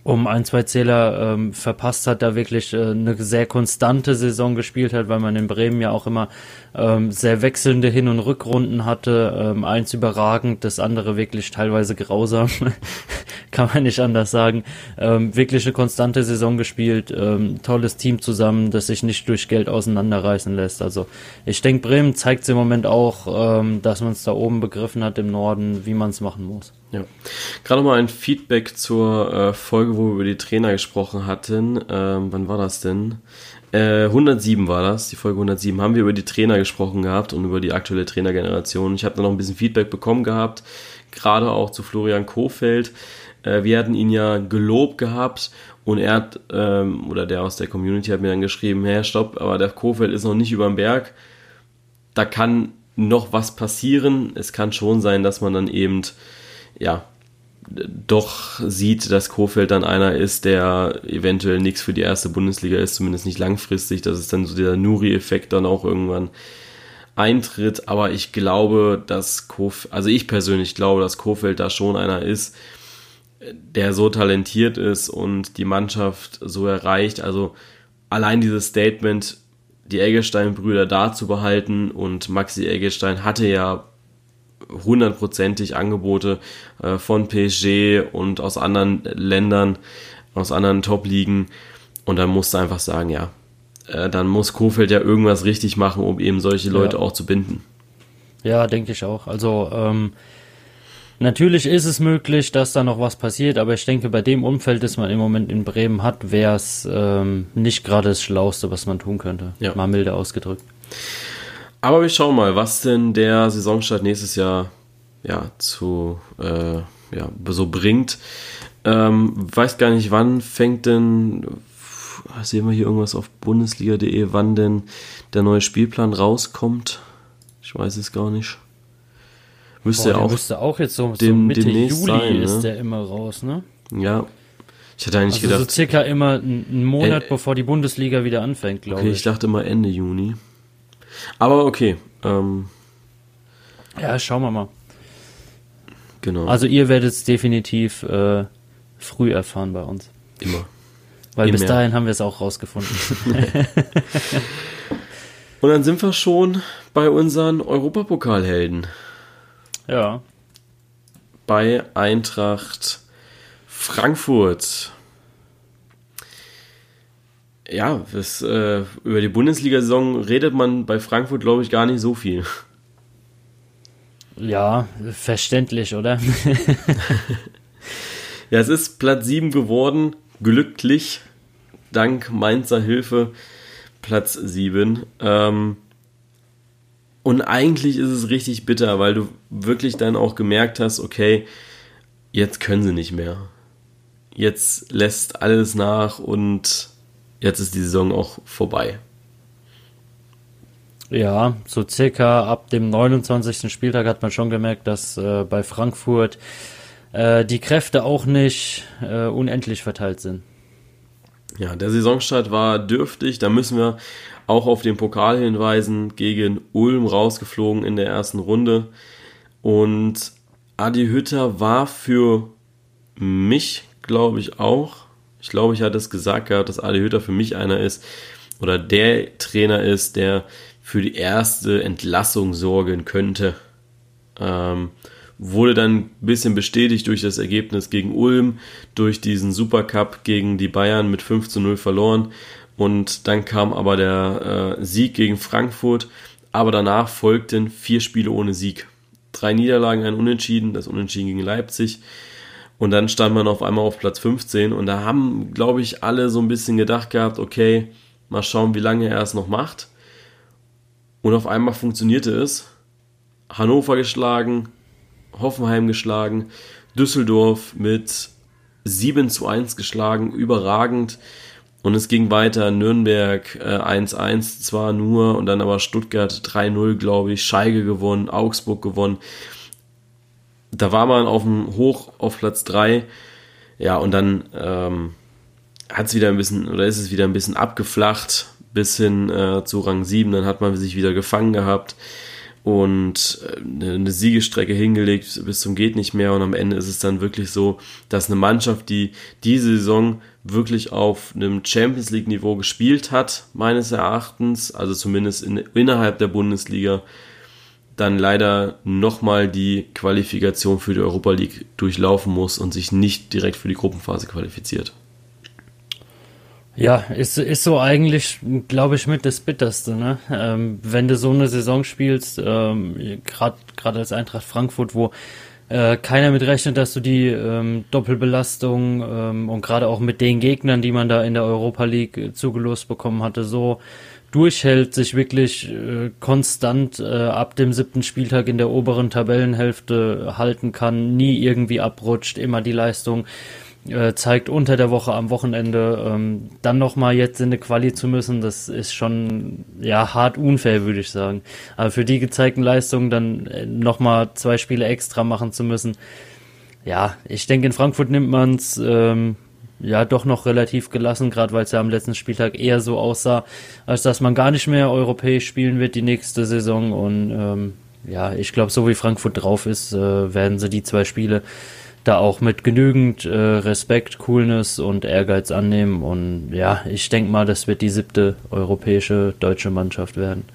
um ein, zwei Zähler ähm, verpasst hat, da wirklich äh, eine sehr konstante Saison gespielt hat, weil man in Bremen ja auch immer ähm, sehr wechselnde Hin- und Rückrunden hatte. Ähm, eins überragend, das andere wirklich teilweise grausam, kann man nicht anders sagen. Ähm, wirklich eine konstante Saison gespielt, ähm, tolles Team zusammen, das sich nicht durch Geld auseinanderreißen lässt. Also ich denke, Bremen zeigt im Moment auch, ähm, dass man es da oben begriffen hat im Norden, wie man es machen muss. Ja. Gerade mal ein Feedback zur äh, Folge, wo wir über die Trainer gesprochen hatten. Ähm, wann war das denn? Äh, 107 war das, die Folge 107. Haben wir über die Trainer gesprochen gehabt und über die aktuelle Trainergeneration. Ich habe da noch ein bisschen Feedback bekommen gehabt, gerade auch zu Florian Kofeld. Äh, wir hatten ihn ja gelobt gehabt und er hat, ähm, oder der aus der Community hat mir dann geschrieben, Herr, stopp, aber der Kofeld ist noch nicht über dem Berg. Da kann noch was passieren. Es kann schon sein, dass man dann eben ja, doch sieht, dass Kofeld dann einer ist, der eventuell nichts für die erste Bundesliga ist, zumindest nicht langfristig, dass es dann so der Nuri-Effekt dann auch irgendwann eintritt. Aber ich glaube, dass Kofeld, also ich persönlich glaube, dass Kofeld da schon einer ist, der so talentiert ist und die Mannschaft so erreicht. Also allein dieses Statement, die Eggestein-Brüder da zu behalten und Maxi Eggestein hatte ja hundertprozentig Angebote äh, von PSG und aus anderen Ländern, aus anderen Top-Ligen. Und dann musst du einfach sagen, ja, äh, dann muss Kofeld ja irgendwas richtig machen, um eben solche Leute ja. auch zu binden. Ja, denke ich auch. Also ähm, natürlich ist es möglich, dass da noch was passiert, aber ich denke, bei dem Umfeld, das man im Moment in Bremen hat, wäre es ähm, nicht gerade das Schlauste, was man tun könnte. Ja. Mal milde ausgedrückt. Aber wir schauen mal, was denn der Saisonstart nächstes Jahr ja, zu äh, ja, so bringt. Ähm, weiß gar nicht, wann fängt denn, sehen wir hier irgendwas auf bundesliga.de, wann denn der neue Spielplan rauskommt? Ich weiß es gar nicht. Müsste Boah, auch, müsste auch jetzt so, dem, so Mitte Juli sein, ne? ist der immer raus, ne? Ja. Ich hatte eigentlich also gedacht. so circa immer einen Monat, äh, bevor die Bundesliga wieder anfängt, glaube okay, ich. Okay, ich dachte immer Ende Juni. Aber okay. Ähm, ja, schauen wir mal. Genau. Also ihr werdet es definitiv äh, früh erfahren bei uns. Immer. Weil Immer bis dahin haben wir es auch rausgefunden. Und dann sind wir schon bei unseren Europapokalhelden. Ja. Bei Eintracht Frankfurt ja, das, äh, über die Bundesliga-Saison redet man bei Frankfurt, glaube ich, gar nicht so viel. Ja, verständlich, oder? ja, es ist Platz 7 geworden, glücklich, dank Mainzer Hilfe, Platz 7. Ähm, und eigentlich ist es richtig bitter, weil du wirklich dann auch gemerkt hast, okay, jetzt können sie nicht mehr. jetzt lässt alles nach und jetzt ist die Saison auch vorbei. Ja, so circa ab dem 29. Spieltag hat man schon gemerkt, dass äh, bei Frankfurt äh, die Kräfte auch nicht äh, unendlich verteilt sind. Ja, der Saisonstart war dürftig. Da müssen wir auch auf den Pokal hinweisen. Gegen Ulm rausgeflogen in der ersten Runde. Und Adi Hütter war für mich, glaube ich, auch. Ich glaube, ich hatte es gesagt gehabt, dass Adi Hütter für mich einer ist oder der Trainer ist, der für die erste Entlassung sorgen könnte. Ähm, wurde dann ein bisschen bestätigt durch das Ergebnis gegen Ulm, durch diesen Supercup gegen die Bayern mit 5 zu 0 verloren. Und dann kam aber der äh, Sieg gegen Frankfurt. Aber danach folgten vier Spiele ohne Sieg. Drei Niederlagen, ein Unentschieden, das Unentschieden gegen Leipzig. Und dann stand man auf einmal auf Platz 15. Und da haben, glaube ich, alle so ein bisschen gedacht gehabt, okay, mal schauen, wie lange er es noch macht. Und auf einmal funktionierte es. Hannover geschlagen, Hoffenheim geschlagen, Düsseldorf mit 7 zu 1 geschlagen, überragend. Und es ging weiter, Nürnberg äh, 1-1 zwar nur und dann aber Stuttgart 3-0, glaube ich, Scheige gewonnen, Augsburg gewonnen. Da war man auf dem Hoch auf Platz 3. Ja, und dann ähm, hat es wieder ein bisschen, oder ist es wieder ein bisschen abgeflacht, bis hin äh, zu Rang 7, dann hat man sich wieder gefangen gehabt und äh, eine Siegestrecke hingelegt bis zum geht nicht mehr und am Ende ist es dann wirklich so, dass eine Mannschaft, die diese Saison wirklich auf einem Champions League Niveau gespielt hat, meines Erachtens, also zumindest in, innerhalb der Bundesliga, dann leider nochmal die Qualifikation für die Europa League durchlaufen muss und sich nicht direkt für die Gruppenphase qualifiziert. Ja, ist, ist so eigentlich, glaube ich, mit das Bitterste. Ne? Ähm, wenn du so eine Saison spielst, ähm, gerade als Eintracht Frankfurt, wo äh, keiner mit rechnet, dass du die ähm, Doppelbelastung ähm, und gerade auch mit den Gegnern, die man da in der Europa League äh, zugelost bekommen hatte, so durchhält, sich wirklich äh, konstant äh, ab dem siebten Spieltag in der oberen Tabellenhälfte halten kann, nie irgendwie abrutscht, immer die Leistung äh, zeigt unter der Woche am Wochenende ähm, dann nochmal jetzt in eine Quali zu müssen, das ist schon ja hart unfair, würde ich sagen. Aber für die gezeigten Leistungen dann äh, nochmal zwei Spiele extra machen zu müssen, ja, ich denke in Frankfurt nimmt man es ähm, ja doch noch relativ gelassen, gerade weil es ja am letzten Spieltag eher so aussah, als dass man gar nicht mehr europäisch spielen wird die nächste Saison und ähm, ja, ich glaube, so wie Frankfurt drauf ist, äh, werden sie die zwei Spiele da auch mit genügend äh, Respekt, Coolness und Ehrgeiz annehmen. Und ja, ich denke mal, das wird die siebte europäische deutsche Mannschaft werden.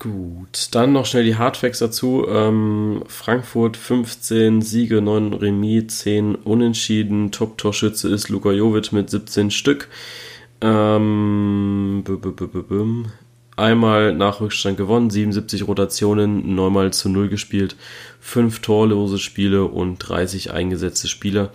Gut, dann noch schnell die Hardfacts dazu. Ähm, Frankfurt 15 Siege, 9 Remis, 10 Unentschieden. Top-Torschütze ist Luka Jovic mit 17 Stück. Ähm, einmal nach Rückstand gewonnen, 77 Rotationen, neunmal zu null gespielt, fünf torlose Spiele und 30 eingesetzte Spieler.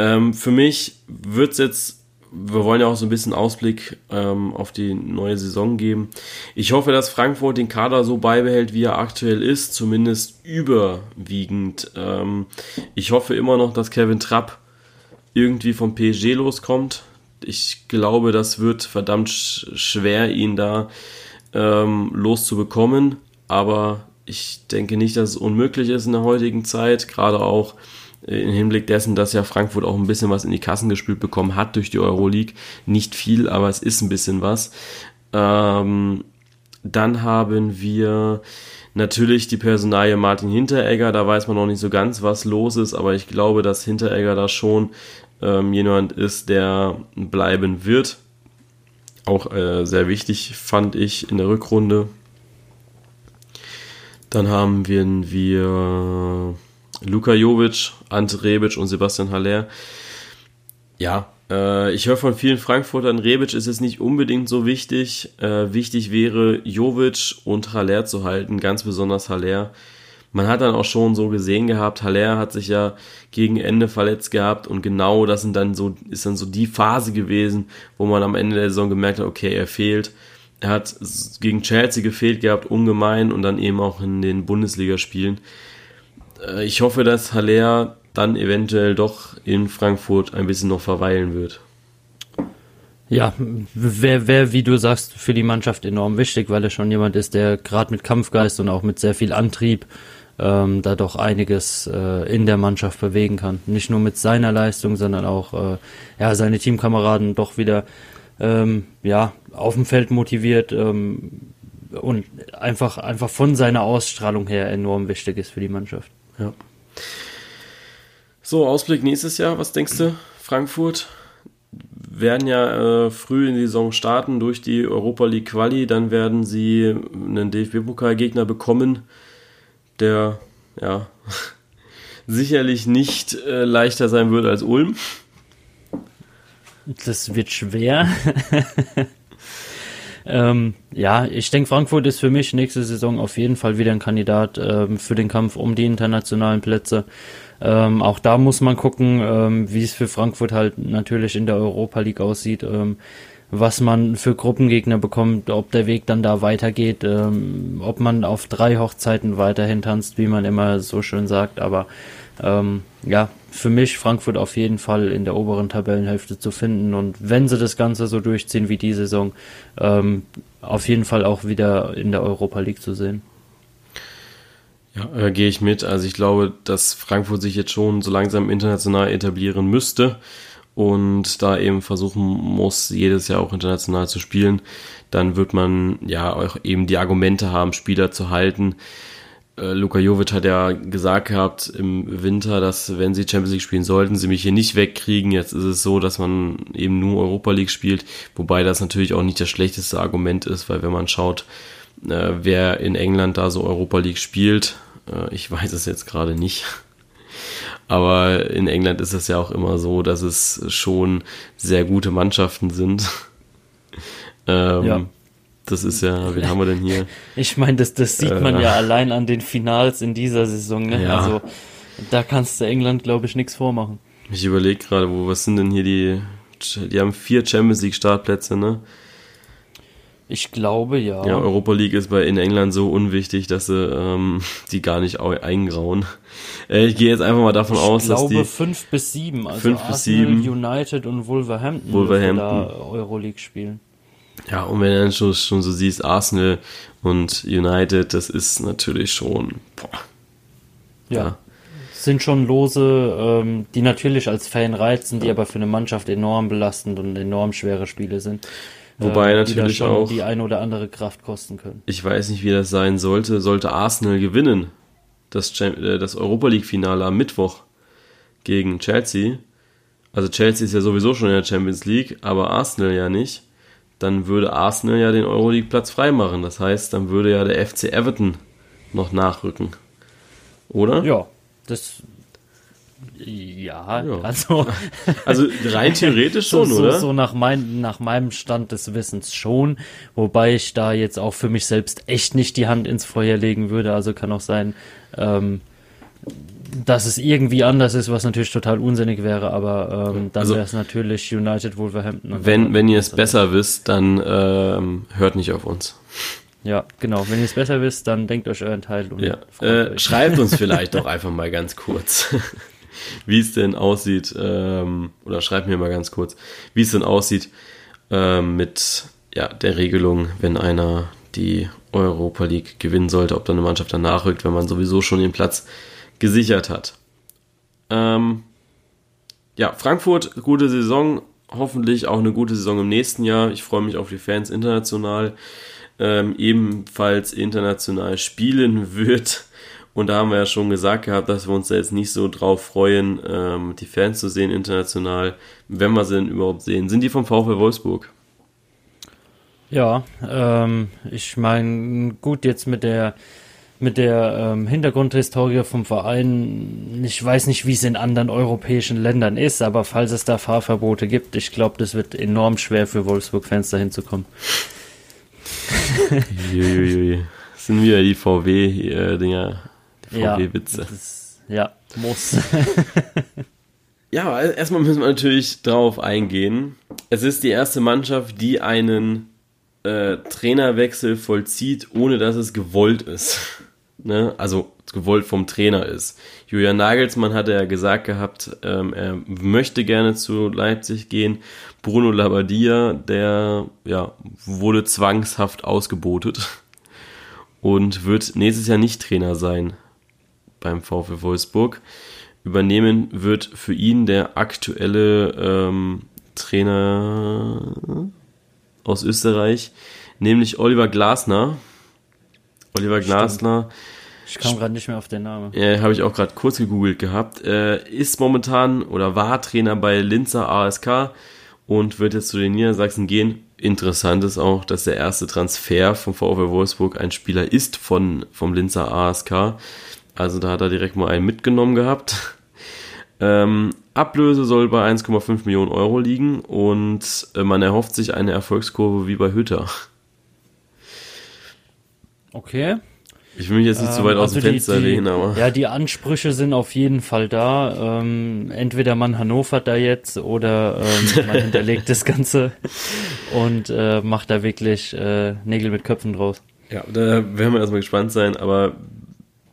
Ähm, für mich wird es jetzt, wir wollen ja auch so ein bisschen Ausblick ähm, auf die neue Saison geben. Ich hoffe, dass Frankfurt den Kader so beibehält, wie er aktuell ist, zumindest überwiegend. Ähm, ich hoffe immer noch, dass Kevin Trapp irgendwie vom PSG loskommt ich glaube, das wird verdammt schwer, ihn da ähm, loszubekommen. Aber ich denke nicht, dass es unmöglich ist in der heutigen Zeit, gerade auch im Hinblick dessen, dass ja Frankfurt auch ein bisschen was in die Kassen gespült bekommen hat durch die Euroleague. Nicht viel, aber es ist ein bisschen was. Ähm, dann haben wir natürlich die Personalie Martin Hinteregger. Da weiß man noch nicht so ganz, was los ist, aber ich glaube, dass Hinteregger da schon ähm, jemand ist, der bleiben wird. Auch äh, sehr wichtig fand ich in der Rückrunde. Dann haben wir, wir Luka Jovic, Ante Rebic und Sebastian Haller. Ja, äh, ich höre von vielen Frankfurtern, Rebic ist es nicht unbedingt so wichtig. Äh, wichtig wäre, Jovic und Haller zu halten, ganz besonders Haller man hat dann auch schon so gesehen gehabt, Haller hat sich ja gegen Ende verletzt gehabt und genau das sind dann so, ist dann so die Phase gewesen, wo man am Ende der Saison gemerkt hat, okay, er fehlt. Er hat gegen Chelsea gefehlt gehabt, ungemein und dann eben auch in den Bundesligaspielen. Äh, ich hoffe, dass Haller dann eventuell doch in Frankfurt ein bisschen noch verweilen wird. Ja, wäre, wär, wie du sagst, für die Mannschaft enorm wichtig, weil er schon jemand ist, der gerade mit Kampfgeist und auch mit sehr viel Antrieb ähm, da doch einiges äh, in der Mannschaft bewegen kann. Nicht nur mit seiner Leistung, sondern auch äh, ja, seine Teamkameraden doch wieder ähm, ja, auf dem Feld motiviert ähm, und einfach, einfach von seiner Ausstrahlung her enorm wichtig ist für die Mannschaft. Ja. So, Ausblick nächstes Jahr, was denkst du? Frankfurt werden ja äh, früh in die Saison starten durch die Europa League Quali, dann werden sie einen DFB-Pokalgegner bekommen, der ja sicherlich nicht äh, leichter sein wird als Ulm. Das wird schwer. ähm, ja, ich denke, Frankfurt ist für mich nächste Saison auf jeden Fall wieder ein Kandidat ähm, für den Kampf um die internationalen Plätze. Ähm, auch da muss man gucken, ähm, wie es für Frankfurt halt natürlich in der Europa League aussieht, ähm, was man für Gruppengegner bekommt, ob der Weg dann da weitergeht, ähm, ob man auf drei Hochzeiten weiterhin tanzt, wie man immer so schön sagt. Aber ähm, ja, für mich Frankfurt auf jeden Fall in der oberen Tabellenhälfte zu finden und wenn sie das Ganze so durchziehen wie die Saison, ähm, auf jeden Fall auch wieder in der Europa League zu sehen. Ja, äh, gehe ich mit. Also ich glaube, dass Frankfurt sich jetzt schon so langsam international etablieren müsste und da eben versuchen muss, jedes Jahr auch international zu spielen. Dann wird man ja auch eben die Argumente haben, Spieler zu halten. Äh, Luka Jovic hat ja gesagt gehabt im Winter, dass wenn sie Champions League spielen sollten, sie mich hier nicht wegkriegen. Jetzt ist es so, dass man eben nur Europa League spielt, wobei das natürlich auch nicht das schlechteste Argument ist, weil wenn man schaut, äh, wer in England da so Europa League spielt. Äh, ich weiß es jetzt gerade nicht. Aber in England ist es ja auch immer so, dass es schon sehr gute Mannschaften sind. ähm, ja. Das ist ja, wen haben wir denn hier? Ich meine, das, das sieht man äh, ja allein an den Finals in dieser Saison. Ne? Ja. Also da kannst du England, glaube ich, nichts vormachen. Ich überlege gerade, wo, was sind denn hier die, die haben vier Champions League Startplätze, ne? Ich glaube ja. Ja, Europa League ist bei in England so unwichtig, dass sie ähm, die gar nicht eingrauen. Äh, ich gehe jetzt einfach mal davon ich aus, dass die. Ich glaube fünf bis sieben, also fünf bis sieben. United und Wolverhampton, Wolverhampton. da Euroleague spielen. Ja, und wenn du dann schon, schon so siehst, Arsenal und United, das ist natürlich schon. Boah. Ja. ja. Sind schon Lose, ähm, die natürlich als Fan reizen, die aber für eine Mannschaft enorm belastend und enorm schwere Spiele sind. Wobei äh, natürlich die auch die eine oder andere Kraft kosten können. Ich weiß nicht, wie das sein sollte. Sollte Arsenal gewinnen, das, äh, das Europa League-Finale am Mittwoch gegen Chelsea. Also Chelsea ist ja sowieso schon in der Champions League, aber Arsenal ja nicht. Dann würde Arsenal ja den Euroleague-Platz freimachen. Das heißt, dann würde ja der FC Everton noch nachrücken. Oder? Ja, das ja, ja, also. Also rein theoretisch schon, so, oder? So nach, mein, nach meinem Stand des Wissens schon. Wobei ich da jetzt auch für mich selbst echt nicht die Hand ins Feuer legen würde. Also kann auch sein, ähm, dass es irgendwie anders ist, was natürlich total unsinnig wäre, aber ähm, dann also, wäre es natürlich United Wolverhampton. Wenn, wenn ihr es besser wisst, dann ähm, hört nicht auf uns. Ja, genau. Wenn ihr es besser wisst, dann denkt euch euren Teil und ja. äh, schreibt uns vielleicht doch einfach mal ganz kurz. wie es denn aussieht, ähm, oder schreib mir mal ganz kurz, wie es denn aussieht ähm, mit ja, der Regelung, wenn einer die Europa League gewinnen sollte, ob dann eine Mannschaft dann nachrückt, wenn man sowieso schon den Platz gesichert hat. Ähm, ja, Frankfurt, gute Saison, hoffentlich auch eine gute Saison im nächsten Jahr. Ich freue mich auf die Fans international. Ähm, ebenfalls international spielen wird und da haben wir ja schon gesagt gehabt, dass wir uns da jetzt nicht so drauf freuen, ähm, die Fans zu sehen international, wenn wir sie denn überhaupt sehen. Sind die vom VfL Wolfsburg? Ja, ähm, ich meine, gut, jetzt mit der mit der ähm, Hintergrundhistorie vom Verein, ich weiß nicht, wie es in anderen europäischen Ländern ist, aber falls es da Fahrverbote gibt, ich glaube, das wird enorm schwer für Wolfsburg-Fans dahin zu kommen. Juiuiui. Das sind wieder die VW-Dinger. VW-Witze. Ja, ja, muss. ja, erstmal müssen wir natürlich drauf eingehen. Es ist die erste Mannschaft, die einen äh, Trainerwechsel vollzieht, ohne dass es gewollt ist. Ne? Also gewollt vom Trainer ist. Julian Nagelsmann hatte ja gesagt gehabt, ähm, er möchte gerne zu Leipzig gehen. Bruno Labbadia, der ja, wurde zwangshaft ausgebotet und wird nächstes Jahr nicht Trainer sein beim VfW Wolfsburg. Übernehmen wird für ihn der aktuelle ähm, Trainer aus Österreich, nämlich Oliver Glasner. Oliver Glasner. Stimmt ich kam gerade nicht mehr auf den Namen. Ja, habe ich auch gerade kurz gegoogelt gehabt. Äh, ist momentan oder war Trainer bei Linzer ASK und wird jetzt zu den Niedersachsen gehen. Interessant ist auch, dass der erste Transfer vom VfL Wolfsburg ein Spieler ist von, vom Linzer ASK. Also da hat er direkt mal einen mitgenommen gehabt. Ähm, Ablöse soll bei 1,5 Millionen Euro liegen und äh, man erhofft sich eine Erfolgskurve wie bei Hütter. Okay. Ich will mich jetzt nicht ähm, zu weit aus also dem Fenster die, lehnen, aber. Ja, die Ansprüche sind auf jeden Fall da. Ähm, entweder man Hannover da jetzt oder ähm, man hinterlegt das Ganze und äh, macht da wirklich äh, Nägel mit Köpfen draus. Ja, da werden wir erstmal gespannt sein, aber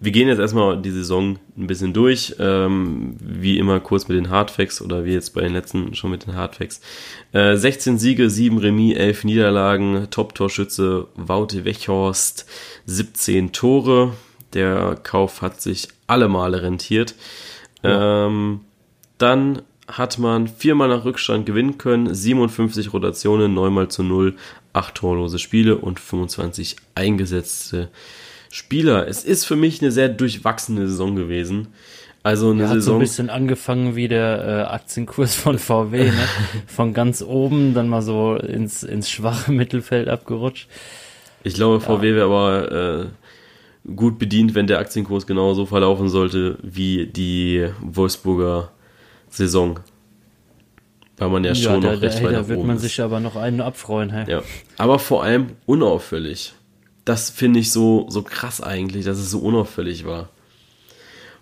wir gehen jetzt erstmal die Saison ein bisschen durch. Ähm, wie immer kurz mit den Hardfacts oder wie jetzt bei den letzten schon mit den Hardfacts. Äh, 16 Siege, 7 Remis, 11 Niederlagen, Top-Torschütze Woute Wechhorst, 17 Tore. Der Kauf hat sich alle Male rentiert. Ja. Ähm, dann hat man viermal nach Rückstand gewinnen können, 57 Rotationen, 9 mal zu 0, 8 torlose Spiele und 25 eingesetzte Spieler. Es ist für mich eine sehr durchwachsene Saison gewesen. Also eine ja, hat Saison. so ein bisschen angefangen wie der äh, Aktienkurs von VW, ne? von ganz oben dann mal so ins, ins schwache Mittelfeld abgerutscht. Ich glaube, VW wäre aber äh, gut bedient, wenn der Aktienkurs genauso verlaufen sollte wie die Wolfsburger Saison. Weil man ja, ja schon da, noch recht da, weit Da wird man ist. sich aber noch einen abfreuen. Hey. Ja, aber vor allem unauffällig das finde ich so, so krass eigentlich, dass es so unauffällig war.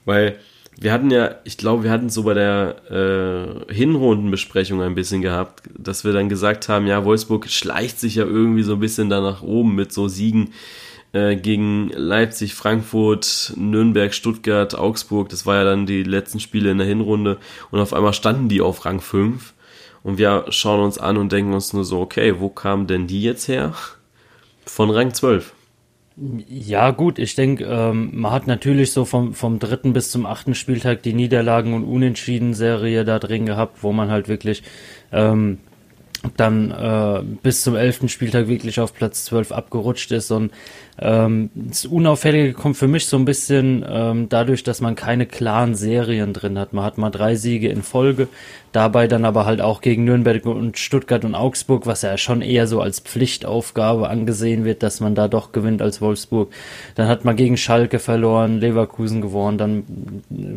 Weil wir hatten ja, ich glaube, wir hatten so bei der äh, Hinrundenbesprechung ein bisschen gehabt, dass wir dann gesagt haben, ja, Wolfsburg schleicht sich ja irgendwie so ein bisschen da nach oben mit so Siegen äh, gegen Leipzig, Frankfurt, Nürnberg, Stuttgart, Augsburg. Das war ja dann die letzten Spiele in der Hinrunde und auf einmal standen die auf Rang 5 und wir schauen uns an und denken uns nur so, okay, wo kamen denn die jetzt her? Von Rang 12. Ja, gut, ich denke, ähm, man hat natürlich so vom, vom dritten bis zum achten Spieltag die Niederlagen- und Unentschieden-Serie da drin gehabt, wo man halt wirklich ähm, dann äh, bis zum elften Spieltag wirklich auf Platz 12 abgerutscht ist und ähm, das Unauffällige kommt für mich so ein bisschen ähm, dadurch, dass man keine klaren Serien drin hat. Man hat mal drei Siege in Folge, dabei dann aber halt auch gegen Nürnberg und Stuttgart und Augsburg, was ja schon eher so als Pflichtaufgabe angesehen wird, dass man da doch gewinnt als Wolfsburg. Dann hat man gegen Schalke verloren, Leverkusen gewonnen, dann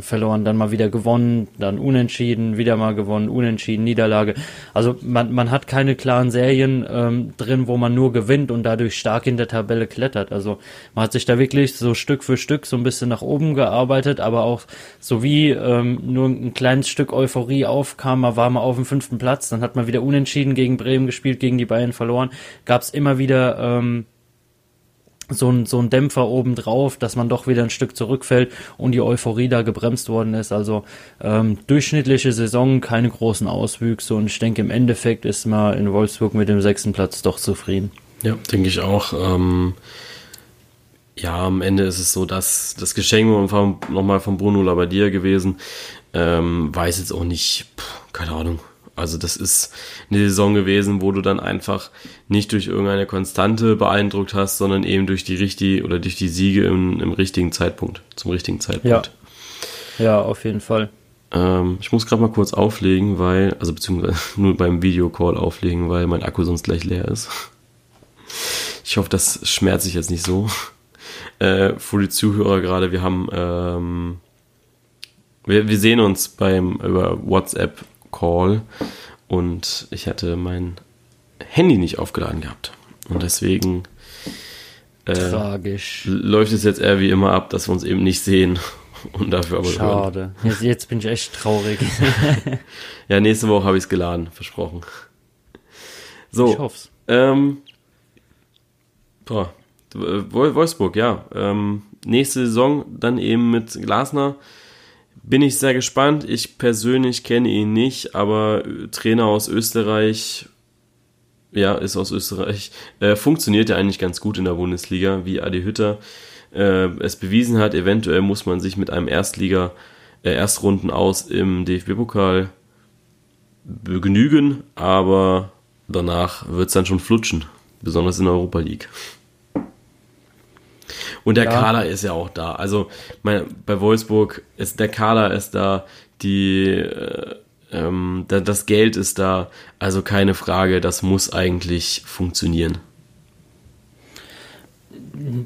verloren, dann mal wieder gewonnen, dann unentschieden, wieder mal gewonnen, unentschieden, Niederlage. Also man, man hat keine klaren Serien ähm, drin, wo man nur gewinnt und dadurch stark in der Tabelle klettert. Also man hat sich da wirklich so Stück für Stück so ein bisschen nach oben gearbeitet, aber auch so wie ähm, nur ein kleines Stück Euphorie aufkam, man war mal auf dem fünften Platz, dann hat man wieder unentschieden gegen Bremen gespielt, gegen die Bayern verloren, gab es immer wieder ähm, so ein, so ein Dämpfer obendrauf, dass man doch wieder ein Stück zurückfällt und die Euphorie da gebremst worden ist. Also ähm, durchschnittliche Saison, keine großen Auswüchse und ich denke im Endeffekt ist man in Wolfsburg mit dem sechsten Platz doch zufrieden. Ja, denke ich auch. Ähm, ja, am Ende ist es so, dass das Geschenk nochmal von Bruno Labbadia gewesen. Ähm, weiß jetzt auch nicht, pff, keine Ahnung. Also das ist eine Saison gewesen, wo du dann einfach nicht durch irgendeine Konstante beeindruckt hast, sondern eben durch die richtige oder durch die Siege im, im richtigen Zeitpunkt, zum richtigen Zeitpunkt. Ja, ja auf jeden Fall. Ähm, ich muss gerade mal kurz auflegen, weil, also beziehungsweise nur beim Videocall auflegen, weil mein Akku sonst gleich leer ist. Ich hoffe, das schmerzt sich jetzt nicht so äh, für die Zuhörer gerade, wir haben, ähm, wir, wir sehen uns beim über WhatsApp Call und ich hatte mein Handy nicht aufgeladen gehabt und deswegen äh, Tragisch. läuft es jetzt eher wie immer ab, dass wir uns eben nicht sehen und dafür aber Schade. Jetzt, jetzt, bin ich echt traurig. ja, nächste Woche habe ich es geladen, versprochen. So. Ich hoff's. Ähm, boah, Wolfsburg, ja. Ähm, nächste Saison dann eben mit Glasner. Bin ich sehr gespannt. Ich persönlich kenne ihn nicht, aber Trainer aus Österreich, ja, ist aus Österreich, äh, funktioniert ja eigentlich ganz gut in der Bundesliga, wie Adi Hütter äh, es bewiesen hat. Eventuell muss man sich mit einem Erstliga, äh, Erstrunden aus im DFB-Pokal begnügen, aber danach wird es dann schon flutschen, besonders in der Europa League. Und der ja. Kader ist ja auch da. Also mein, bei Wolfsburg ist der Kader ist da, die äh, ähm, da, das Geld ist da. Also keine Frage, das muss eigentlich funktionieren.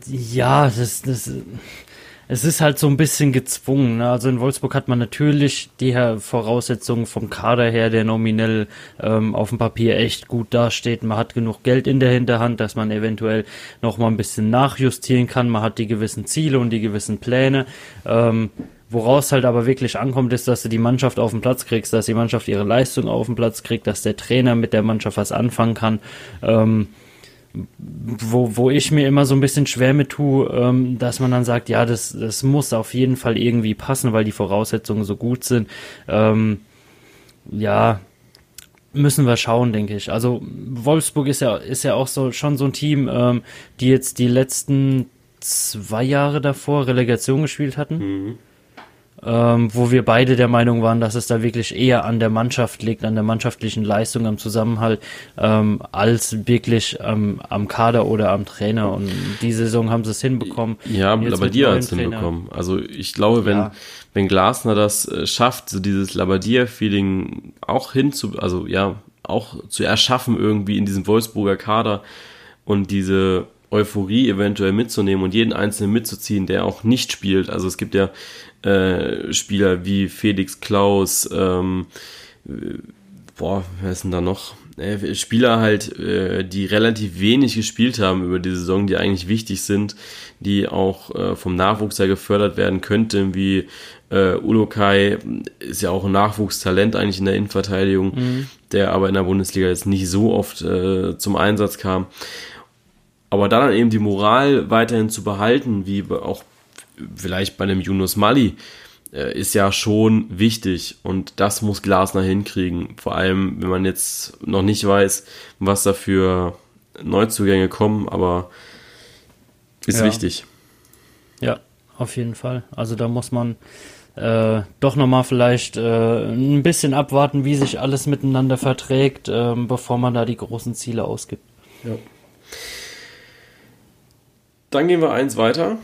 Ja, das, das es ist halt so ein bisschen gezwungen. Ne? Also in Wolfsburg hat man natürlich die Voraussetzungen vom Kader her, der nominell ähm, auf dem Papier echt gut dasteht. Man hat genug Geld in der Hinterhand, dass man eventuell noch mal ein bisschen nachjustieren kann. Man hat die gewissen Ziele und die gewissen Pläne. Ähm, Woraus halt aber wirklich ankommt, ist, dass du die Mannschaft auf den Platz kriegst, dass die Mannschaft ihre Leistung auf den Platz kriegt, dass der Trainer mit der Mannschaft was anfangen kann. Ähm, wo, wo ich mir immer so ein bisschen schwer mit tue, ähm, dass man dann sagt, ja, das, das muss auf jeden Fall irgendwie passen, weil die Voraussetzungen so gut sind. Ähm, ja, müssen wir schauen, denke ich. Also Wolfsburg ist ja, ist ja auch so schon so ein Team, ähm, die jetzt die letzten zwei Jahre davor Relegation gespielt hatten. Mhm ähm, wo wir beide der Meinung waren, dass es da wirklich eher an der Mannschaft liegt, an der mannschaftlichen Leistung, am Zusammenhalt, ähm, als wirklich ähm, am Kader oder am Trainer. Und die Saison haben sie es hinbekommen. Ja, aber dir hat es hinbekommen. Also ich glaube, wenn, ja. wenn Glasner das äh, schafft, so dieses Labadier-Feeling auch hinzu, also ja, auch zu erschaffen irgendwie in diesem Wolfsburger Kader und diese Euphorie eventuell mitzunehmen und jeden Einzelnen mitzuziehen, der auch nicht spielt. Also es gibt ja äh, Spieler wie Felix Klaus, ähm, boah, wer ist denn da noch? Äh, Spieler halt, äh, die relativ wenig gespielt haben über die Saison, die eigentlich wichtig sind, die auch äh, vom Nachwuchs her gefördert werden könnten, wie äh, Ulokai ist ja auch ein Nachwuchstalent eigentlich in der Innenverteidigung, mhm. der aber in der Bundesliga jetzt nicht so oft zum Einsatz kam. Aber dann eben die Moral weiterhin zu behalten, wie auch vielleicht bei einem Yunus Mali, äh, ist ja schon wichtig und das muss Glasner hinkriegen. Vor allem, wenn man jetzt noch nicht weiß, was da für Neuzugänge kommen, aber ist ja. wichtig. Ja, auf jeden Fall. Also da muss man äh, doch nochmal vielleicht äh, ein bisschen abwarten, wie sich alles miteinander verträgt, äh, bevor man da die großen Ziele ausgibt. Ja. Dann gehen wir eins weiter.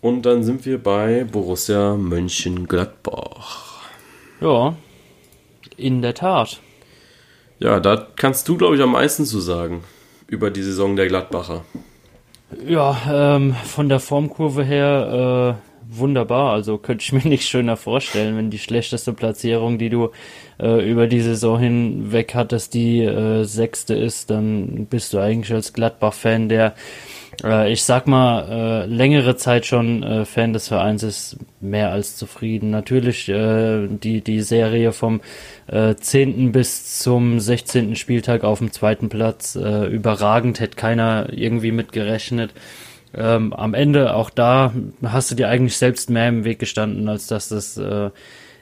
Und dann sind wir bei Borussia Mönchengladbach. Ja, in der Tat. Ja, da kannst du, glaube ich, am meisten zu sagen über die Saison der Gladbacher. Ja, ähm, von der Formkurve her äh, wunderbar. Also könnte ich mir nicht schöner vorstellen, wenn die schlechteste Platzierung, die du äh, über die Saison hinweg hattest, die äh, sechste ist, dann bist du eigentlich als Gladbach-Fan der äh, ich sag mal, äh, längere Zeit schon äh, Fan des Vereins ist mehr als zufrieden. Natürlich äh, die, die Serie vom äh, 10. bis zum 16. Spieltag auf dem zweiten Platz äh, überragend, hätte keiner irgendwie mit gerechnet. Ähm, am Ende, auch da, hast du dir eigentlich selbst mehr im Weg gestanden, als dass das äh,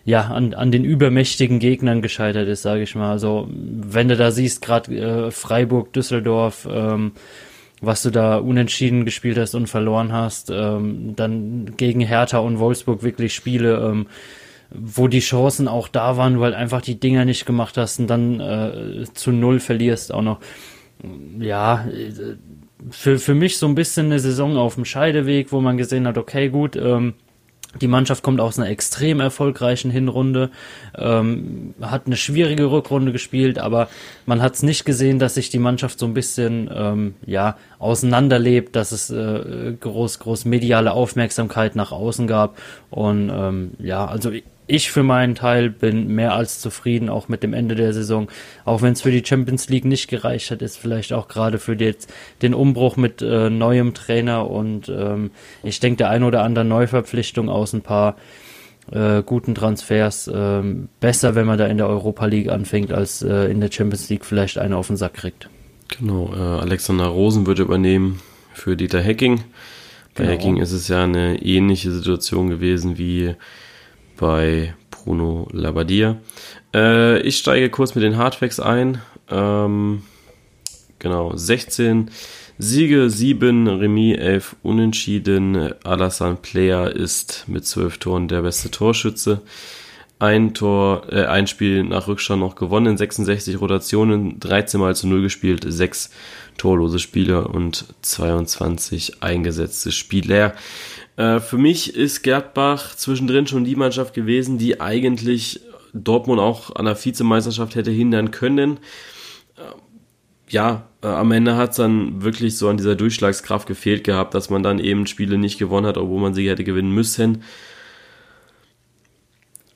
ja an, an den übermächtigen Gegnern gescheitert ist, sage ich mal. Also wenn du da siehst, gerade äh, Freiburg, Düsseldorf, ähm, was du da unentschieden gespielt hast und verloren hast. Ähm, dann gegen Hertha und Wolfsburg wirklich Spiele, ähm, wo die Chancen auch da waren, weil einfach die Dinger nicht gemacht hast und dann äh, zu null verlierst auch noch. Ja, für, für mich so ein bisschen eine Saison auf dem Scheideweg, wo man gesehen hat, okay, gut, ähm, die Mannschaft kommt aus einer extrem erfolgreichen Hinrunde, ähm, hat eine schwierige Rückrunde gespielt, aber man hat es nicht gesehen, dass sich die Mannschaft so ein bisschen ähm, ja auseinanderlebt, dass es äh, groß groß mediale Aufmerksamkeit nach außen gab. Und ähm, ja, also ich für meinen Teil bin mehr als zufrieden, auch mit dem Ende der Saison. Auch wenn es für die Champions League nicht gereicht hat, ist vielleicht auch gerade für die, den Umbruch mit äh, neuem Trainer und ähm, ich denke, der ein oder andere Neuverpflichtung aus ein paar äh, guten Transfers äh, besser, wenn man da in der Europa League anfängt, als äh, in der Champions League vielleicht einen auf den Sack kriegt. Genau, äh, Alexander Rosen wird übernehmen für Dieter Hecking Bei genau. Hacking ist es ja eine ähnliche Situation gewesen wie bei Bruno Labbadia. Äh, ich steige kurz mit den Hardfacts ein. Ähm, genau, 16 Siege, 7 Remis, 11 Unentschieden. Alassane Player ist mit 12 Toren der beste Torschütze. Ein Tor, äh, ein Spiel nach Rückstand noch gewonnen, 66 Rotationen, 13 mal zu 0 gespielt, 6 torlose Spieler und 22 eingesetzte Spieler. Äh, für mich ist Gerdbach zwischendrin schon die Mannschaft gewesen, die eigentlich Dortmund auch an der Vizemeisterschaft hätte hindern können. Äh, ja, äh, am Ende hat es dann wirklich so an dieser Durchschlagskraft gefehlt gehabt, dass man dann eben Spiele nicht gewonnen hat, obwohl man sie hätte gewinnen müssen.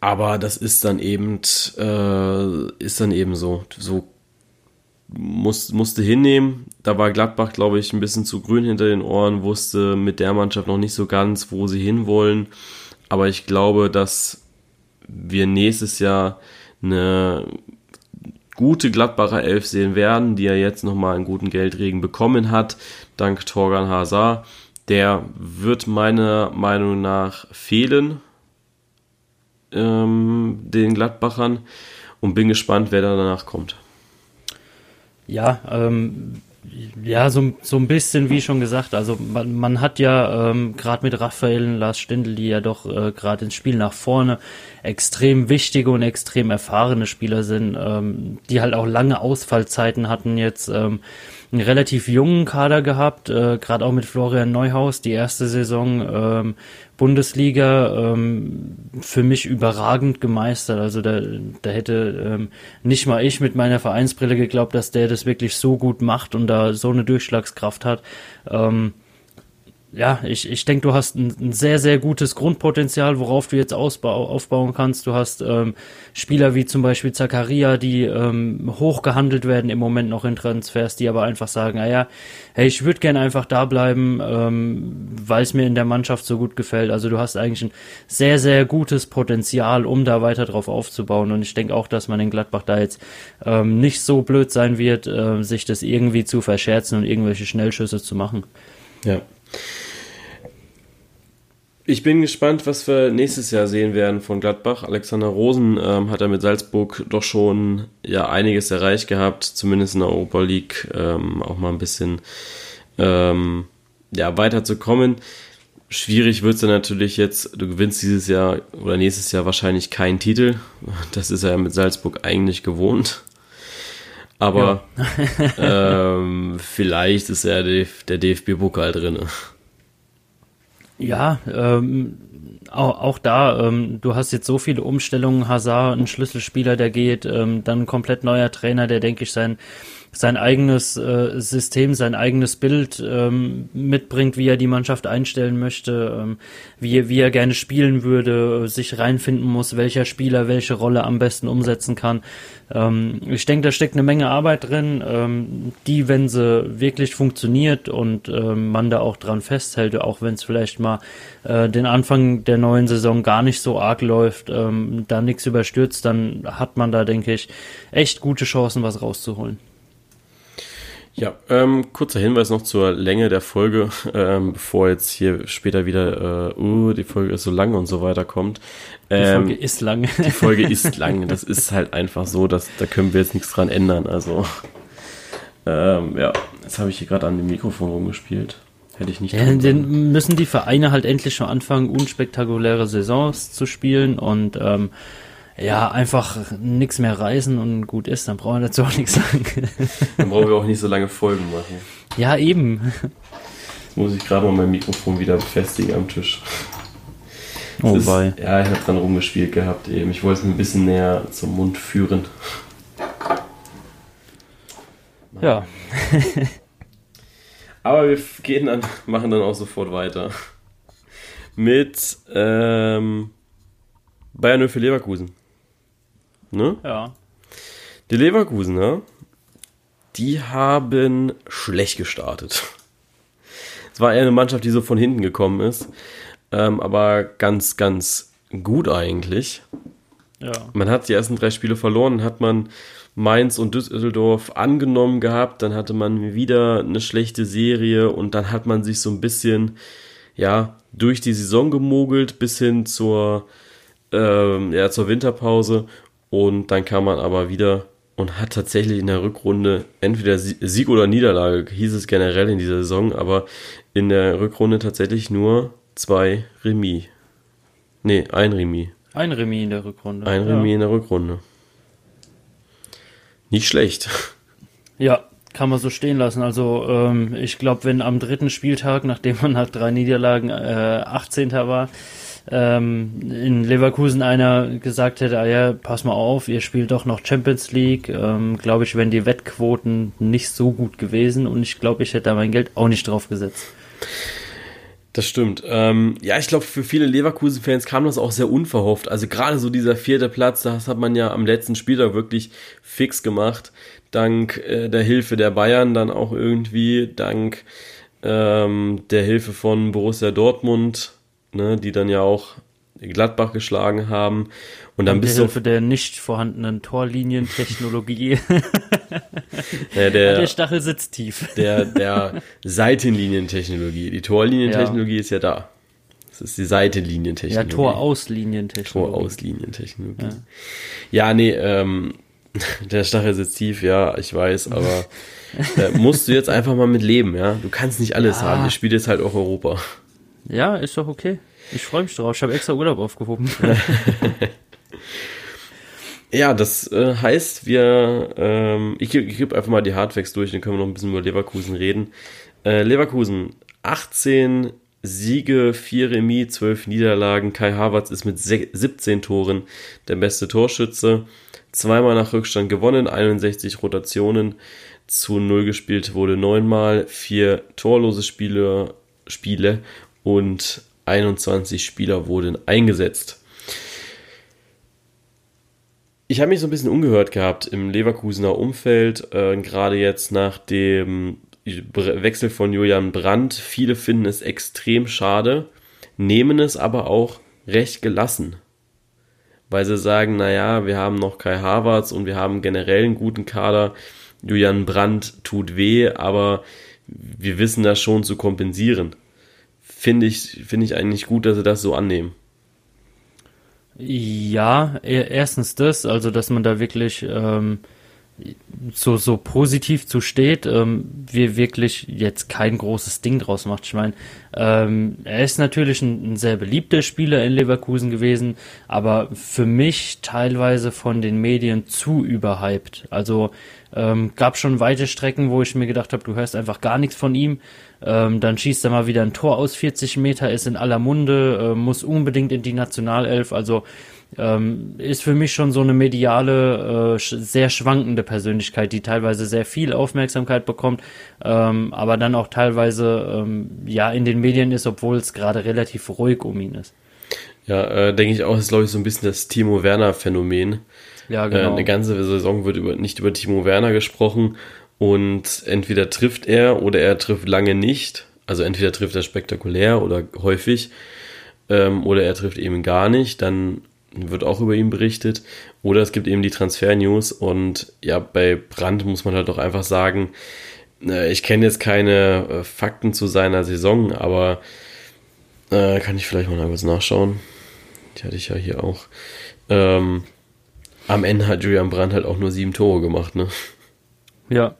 Aber das ist dann eben, äh, ist dann eben so. So muss, musste hinnehmen. Da war Gladbach, glaube ich, ein bisschen zu grün hinter den Ohren, wusste mit der Mannschaft noch nicht so ganz, wo sie hinwollen. Aber ich glaube, dass wir nächstes Jahr eine gute Gladbacher Elf sehen werden, die er jetzt nochmal einen guten Geldregen bekommen hat, dank Torgan Hazard. Der wird meiner Meinung nach fehlen, ähm, den Gladbachern, und bin gespannt, wer da danach kommt. Ja, ähm, ja, so, so ein bisschen, wie schon gesagt, also man, man hat ja ähm, gerade mit Raphael und Lars Stindl, die ja doch äh, gerade ins Spiel nach vorne extrem wichtige und extrem erfahrene Spieler sind, ähm, die halt auch lange Ausfallzeiten hatten jetzt. Ähm, einen relativ jungen Kader gehabt, äh, gerade auch mit Florian Neuhaus, die erste Saison ähm, Bundesliga ähm, für mich überragend gemeistert. Also da, da hätte ähm, nicht mal ich mit meiner Vereinsbrille geglaubt, dass der das wirklich so gut macht und da so eine Durchschlagskraft hat. Ähm, ja, ich, ich denke, du hast ein, ein, sehr, sehr gutes Grundpotenzial, worauf du jetzt ausbau, aufbauen kannst. Du hast ähm, Spieler wie zum Beispiel Zakaria, die ähm, hoch gehandelt werden im Moment noch in Transfers, die aber einfach sagen, naja, hey, ich würde gerne einfach da bleiben, ähm, weil es mir in der Mannschaft so gut gefällt. Also du hast eigentlich ein sehr, sehr gutes Potenzial, um da weiter drauf aufzubauen. Und ich denke auch, dass man in Gladbach da jetzt ähm, nicht so blöd sein wird, äh, sich das irgendwie zu verscherzen und irgendwelche Schnellschüsse zu machen. Ja, ich bin gespannt, was wir nächstes Jahr sehen werden von Gladbach. Alexander Rosen ähm, hat er mit Salzburg doch schon ja einiges erreicht gehabt, zumindest in der Europa League ähm, auch mal ein bisschen ähm, ja weiterzukommen. Schwierig wird es dann natürlich jetzt, du gewinnst dieses Jahr oder nächstes Jahr wahrscheinlich keinen Titel. Das ist er ja mit Salzburg eigentlich gewohnt. Aber ja. ähm, vielleicht ist ja der, der DFB-Pokal drin. Ja, ähm, auch, auch da, ähm, du hast jetzt so viele Umstellungen, Hazard, ein Schlüsselspieler, der geht, ähm, dann ein komplett neuer Trainer, der, denke ich, sein sein eigenes äh, System, sein eigenes Bild ähm, mitbringt, wie er die Mannschaft einstellen möchte, ähm, wie, wie er gerne spielen würde, sich reinfinden muss, welcher Spieler welche Rolle am besten umsetzen kann. Ähm, ich denke, da steckt eine Menge Arbeit drin, ähm, die, wenn sie wirklich funktioniert und ähm, man da auch dran festhält, auch wenn es vielleicht mal äh, den Anfang der neuen Saison gar nicht so arg läuft, ähm, da nichts überstürzt, dann hat man da, denke ich, echt gute Chancen, was rauszuholen. Ja, ähm, kurzer Hinweis noch zur Länge der Folge, ähm, bevor jetzt hier später wieder, äh, uh, die Folge ist so lang und so weiter kommt. Ähm, die Folge ist lang. die Folge ist lang. Das ist halt einfach so, dass da können wir jetzt nichts dran ändern. Also, ähm, ja, jetzt habe ich hier gerade an dem Mikrofon rumgespielt. Hätte ich nicht. Ja, dann müssen die Vereine halt endlich schon anfangen, unspektakuläre Saisons zu spielen und ähm, ja, einfach nichts mehr reisen und gut ist, dann brauchen wir dazu auch nichts sagen. dann brauchen wir auch nicht so lange Folgen machen. Ja, eben. Jetzt muss ich gerade mal mein Mikrofon wieder befestigen am Tisch. Oh, ist, ja, ich habe dran rumgespielt gehabt eben. Ich wollte es ein bisschen näher zum Mund führen. Ja. Aber wir gehen dann, machen dann auch sofort weiter. Mit ähm, Bayern für Leverkusen. Ne? Ja. Die Leverkusener, die haben schlecht gestartet. Es war eher eine Mannschaft, die so von hinten gekommen ist. Ähm, aber ganz, ganz gut eigentlich. Ja. Man hat die ersten drei Spiele verloren, hat man Mainz und Düsseldorf angenommen gehabt, dann hatte man wieder eine schlechte Serie und dann hat man sich so ein bisschen ja, durch die Saison gemogelt bis hin zur, ähm, ja, zur Winterpause und dann kam man aber wieder und hat tatsächlich in der Rückrunde entweder Sieg oder Niederlage, hieß es generell in dieser Saison, aber in der Rückrunde tatsächlich nur zwei Remis. Nee, ein Remis. Ein Remis in der Rückrunde. Ein Remis ja. in der Rückrunde. Nicht schlecht. Ja, kann man so stehen lassen. Also ähm, ich glaube, wenn am dritten Spieltag, nachdem man nach drei Niederlagen äh, 18. war, ähm, in Leverkusen einer gesagt hätte, ah ja, pass mal auf, ihr spielt doch noch Champions League, ähm, glaube ich, wären die Wettquoten nicht so gut gewesen und ich glaube, ich hätte da mein Geld auch nicht drauf gesetzt. Das stimmt. Ähm, ja, ich glaube, für viele Leverkusen-Fans kam das auch sehr unverhofft. Also gerade so dieser vierte Platz, das hat man ja am letzten Spieltag wirklich fix gemacht. Dank äh, der Hilfe der Bayern dann auch irgendwie, dank ähm, der Hilfe von Borussia Dortmund, ne, die dann ja auch Gladbach geschlagen haben. Und dann bist du. Hilfe der nicht vorhandenen Torlinientechnologie. ja, der, der Stachel sitzt tief. Der, der Seitenlinientechnologie. Die Torlinientechnologie ja. ist ja da. Das ist die Seitenlinientechnologie. Ja, Torauslinientechnologie. Torauslinientechnologie. Ja. ja, nee, ähm, der Stachel sitzt tief, ja, ich weiß, aber äh, musst du jetzt einfach mal mit leben, ja. Du kannst nicht alles ja. haben. Ich spiele jetzt halt auch Europa. Ja, ist doch okay. Ich freue mich drauf. Ich habe extra Urlaub aufgehoben. ja, das äh, heißt, wir, ähm, ich, ich gebe einfach mal die Hardfacts durch, dann können wir noch ein bisschen über Leverkusen reden. Äh, Leverkusen, 18 Siege, 4 Remis, 12 Niederlagen. Kai Havertz ist mit 17 Toren der beste Torschütze. Zweimal nach Rückstand gewonnen, 61 Rotationen zu 0 gespielt wurde neunmal, vier torlose Spiele, Spiele und 21 Spieler wurden eingesetzt. Ich habe mich so ein bisschen ungehört gehabt im Leverkusener Umfeld, äh, gerade jetzt nach dem Wechsel von Julian Brandt. Viele finden es extrem schade, nehmen es aber auch recht gelassen, weil sie sagen, naja, wir haben noch Kai Havertz und wir haben generell einen guten Kader. Julian Brandt tut weh, aber wir wissen das schon zu kompensieren finde ich, finde ich eigentlich gut, dass sie das so annehmen. Ja, e-, erstens das, also dass man da wirklich ähm, so, so positiv zu steht, ähm, wir wirklich jetzt kein großes Ding draus macht. Ich meine, ähm, er ist natürlich ein, ein, sehr beliebter Spieler in Leverkusen gewesen, aber für mich teilweise von den Medien zu überhyped. Also ähm, gab schon weite Strecken, wo ich mir gedacht habe, du hörst einfach gar nichts von ihm. Ähm, dann schießt er mal wieder ein Tor aus 40 Meter, ist in aller Munde, äh, muss unbedingt in die Nationalelf. Also ähm, ist für mich schon so eine mediale, äh, sehr schwankende Persönlichkeit, die teilweise sehr viel Aufmerksamkeit bekommt, ähm, aber dann auch teilweise ähm, ja in den Medien ist, obwohl es gerade relativ ruhig um ihn ist. Ja, äh, denke ich auch, ist glaube ich so ein bisschen das Timo Werner Phänomen. Ja, genau. Äh, eine ganze Saison wird über, nicht über Timo Werner gesprochen und entweder trifft er oder er trifft lange nicht. Also entweder trifft er spektakulär oder häufig ähm, oder er trifft eben gar nicht. Dann wird auch über ihn berichtet. Oder es gibt eben die Transfer-News und ja, bei Brandt muss man halt doch einfach sagen, äh, ich kenne jetzt keine äh, Fakten zu seiner Saison, aber äh, kann ich vielleicht mal kurz nachschauen. Die hatte ich ja hier auch. Ähm, am Ende hat Julian Brandt halt auch nur sieben Tore gemacht, ne? Ja,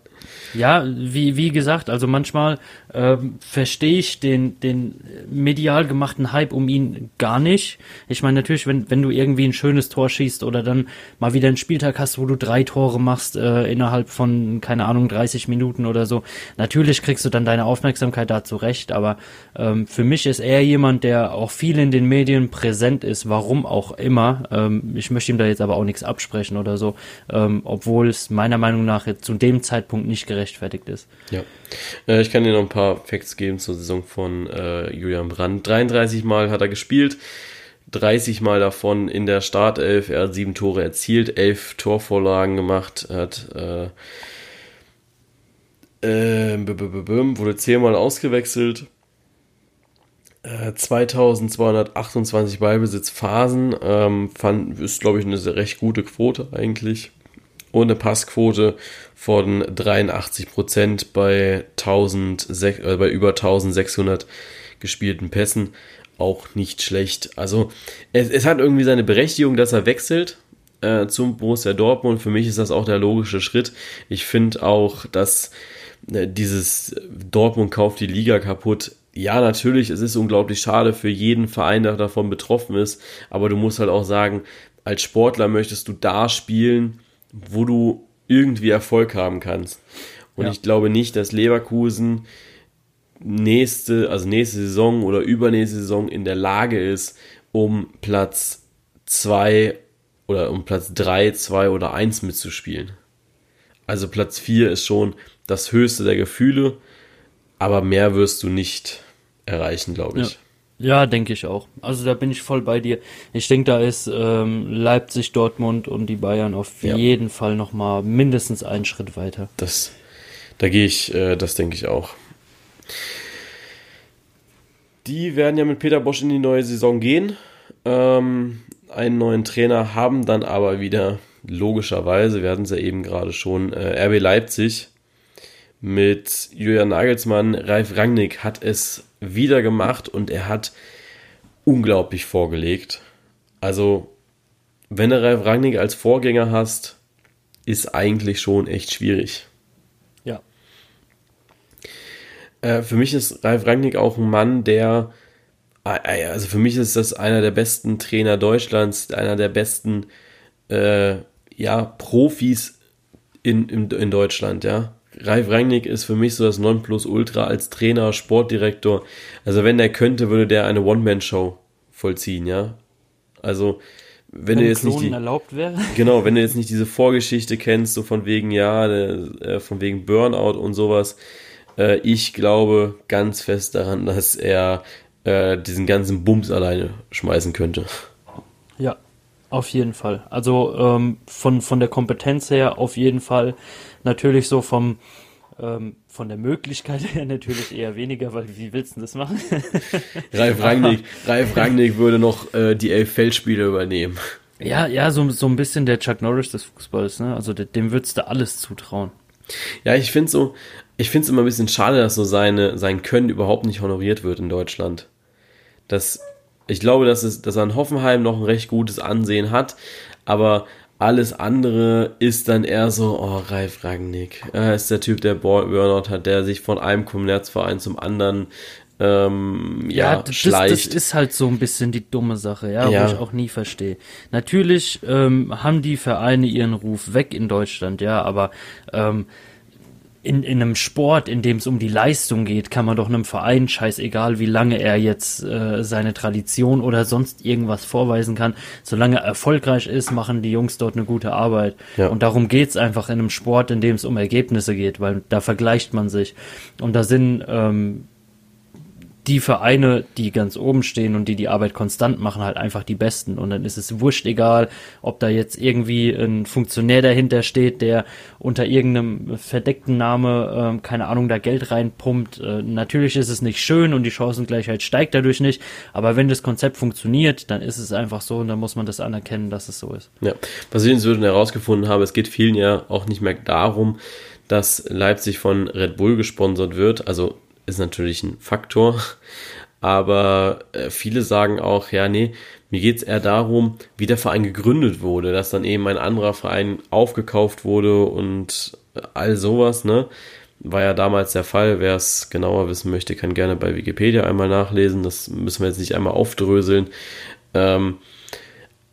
ja, wie, wie gesagt, also manchmal ähm, verstehe ich den, den medial gemachten Hype um ihn gar nicht. Ich meine, natürlich, wenn, wenn du irgendwie ein schönes Tor schießt oder dann mal wieder einen Spieltag hast, wo du drei Tore machst äh, innerhalb von, keine Ahnung, 30 Minuten oder so, natürlich kriegst du dann deine Aufmerksamkeit dazu recht, aber ähm, für mich ist er jemand, der auch viel in den Medien präsent ist, warum auch immer. Ähm, ich möchte ihm da jetzt aber auch nichts absprechen oder so, ähm, obwohl es meiner Meinung nach jetzt zu dem Zeitpunkt nicht gerechtfertigt ist. Ja. Äh, ich kann dir noch ein paar Facts geben zur Saison von äh, Julian Brandt. 33 Mal hat er gespielt, 30 Mal davon in der Startelf. Er hat sieben Tore erzielt, elf Torvorlagen gemacht, hat äh, äh, wurde zehnmal ausgewechselt. 2228 äh, Ballbesitzphasen, ähm, fand, ist glaube ich eine recht gute Quote eigentlich und eine Passquote von 83 Prozent bei, äh, bei über 1600 gespielten Pässen auch nicht schlecht. Also es, es hat irgendwie seine Berechtigung, dass er wechselt äh, zum Borussia Dortmund. Für mich ist das auch der logische Schritt. Ich finde auch, dass äh, dieses Dortmund kauft die Liga kaputt. Ja, natürlich, es ist unglaublich schade für jeden Verein, der davon betroffen ist, aber du musst halt auch sagen, als Sportler möchtest du da spielen, wo du irgendwie Erfolg haben kannst. Und ja. ich glaube nicht, dass Leverkusen nächste, also nächste Saison oder übernächste Saison in der Lage ist, um Platz 2 oder um Platz 3, 2 oder 1 mitzuspielen. Also Platz 4 ist schon das höchste der Gefühle, aber mehr wirst du nicht erreichen, glaube ich. Ja. Ja, denke ich auch. Also da bin ich voll bei dir. Ich denke, da ist ähm, Leipzig, Dortmund und die Bayern auf ja. jeden Fall noch mal mindestens einen Schritt weiter. Das, da gehe ich, äh, das denke ich auch. Die werden ja mit Peter Bosch in die neue Saison gehen. Ähm, einen neuen Trainer haben dann aber wieder logischerweise, wir hatten es ja eben gerade schon, äh, RB Leipzig mit Julian Nagelsmann. Ralf Rangnick hat es wieder gemacht und er hat unglaublich vorgelegt. Also, wenn du Ralf Rangnick als Vorgänger hast, ist eigentlich schon echt schwierig. Ja. Äh, für mich ist Ralf Rangnick auch ein Mann, der, äh, also für mich ist das einer der besten Trainer Deutschlands, einer der besten, äh, ja, Profis in, in, in Deutschland, ja. Ralf Rangnick ist für mich so das Nonplusultra als Trainer, Sportdirektor. Also wenn der könnte, würde der eine One-Man-Show vollziehen, ja. Also wenn, wenn du jetzt nicht die, erlaubt wäre. Genau, wenn du jetzt nicht diese Vorgeschichte kennst, so von wegen ja, äh, von wegen Burnout und sowas. Äh, ich glaube ganz fest daran, dass er äh, diesen ganzen Bums alleine schmeißen könnte. Ja, auf jeden Fall. Also ähm, von von der Kompetenz her auf jeden Fall natürlich so vom ähm, von der Möglichkeit her natürlich eher weniger, weil wie willst du das machen? Ralf Rangnick, Ralf Rangnick würde noch äh, die elf Feldspiele übernehmen. Ja, ja, so, so ein bisschen der Chuck Norris des Fußballs, ne? Also dem würdest du alles zutrauen. Ja, ich finde so, ich finde es immer ein bisschen schade, dass so seine, sein Können überhaupt nicht honoriert wird in Deutschland. Das, ich glaube, dass, es, dass er in Hoffenheim noch ein recht gutes Ansehen hat, aber alles andere ist dann eher so, oh, Ralf Rangnick. Er ist der Typ, der Burnout hat, der sich von einem Kommerzverein zum anderen ähm, ja, ja das, schleicht. das ist halt so ein bisschen die dumme Sache, ja, ja. wo ich auch nie verstehe. Natürlich ähm, haben die Vereine ihren Ruf weg in Deutschland, ja, aber ähm, in, in einem Sport, in dem es um die Leistung geht, kann man doch einem Verein, scheißegal wie lange er jetzt äh, seine Tradition oder sonst irgendwas vorweisen kann, solange er erfolgreich ist, machen die Jungs dort eine gute Arbeit. Ja. Und darum geht's einfach in einem Sport, in dem es um Ergebnisse geht, weil da vergleicht man sich. Und da sind ähm, die Vereine, die ganz oben stehen und die die Arbeit konstant machen, halt einfach die besten. Und dann ist es wurscht egal, ob da jetzt irgendwie ein Funktionär dahinter steht, der unter irgendeinem verdeckten Name, ähm, keine Ahnung, da Geld reinpumpt. Äh, natürlich ist es nicht schön und die Chancengleichheit steigt dadurch nicht. Aber wenn das Konzept funktioniert, dann ist es einfach so und dann muss man das anerkennen, dass es so ist. Ja, was ich inzwischen herausgefunden habe, es geht vielen ja auch nicht mehr darum, dass Leipzig von Red Bull gesponsert wird. Also ist natürlich ein Faktor. Aber äh, viele sagen auch, ja, nee, mir geht es eher darum, wie der Verein gegründet wurde, dass dann eben ein anderer Verein aufgekauft wurde und all sowas, ne? War ja damals der Fall. Wer es genauer wissen möchte, kann gerne bei Wikipedia einmal nachlesen. Das müssen wir jetzt nicht einmal aufdröseln. Ähm,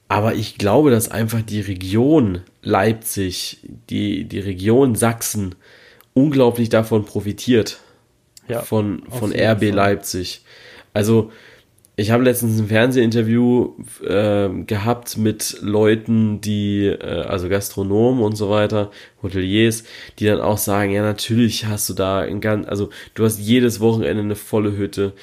aber ich glaube, dass einfach die Region Leipzig, die, die Region Sachsen unglaublich davon profitiert ja, von, von RB Fall. Leipzig. Also, ich habe letztens ein Fernsehinterview äh, gehabt mit Leuten, die, äh, also Gastronomen und so weiter, Hoteliers, die dann auch sagen, ja, natürlich hast du da ein ganz, also du hast jedes Wochenende eine volle Hütte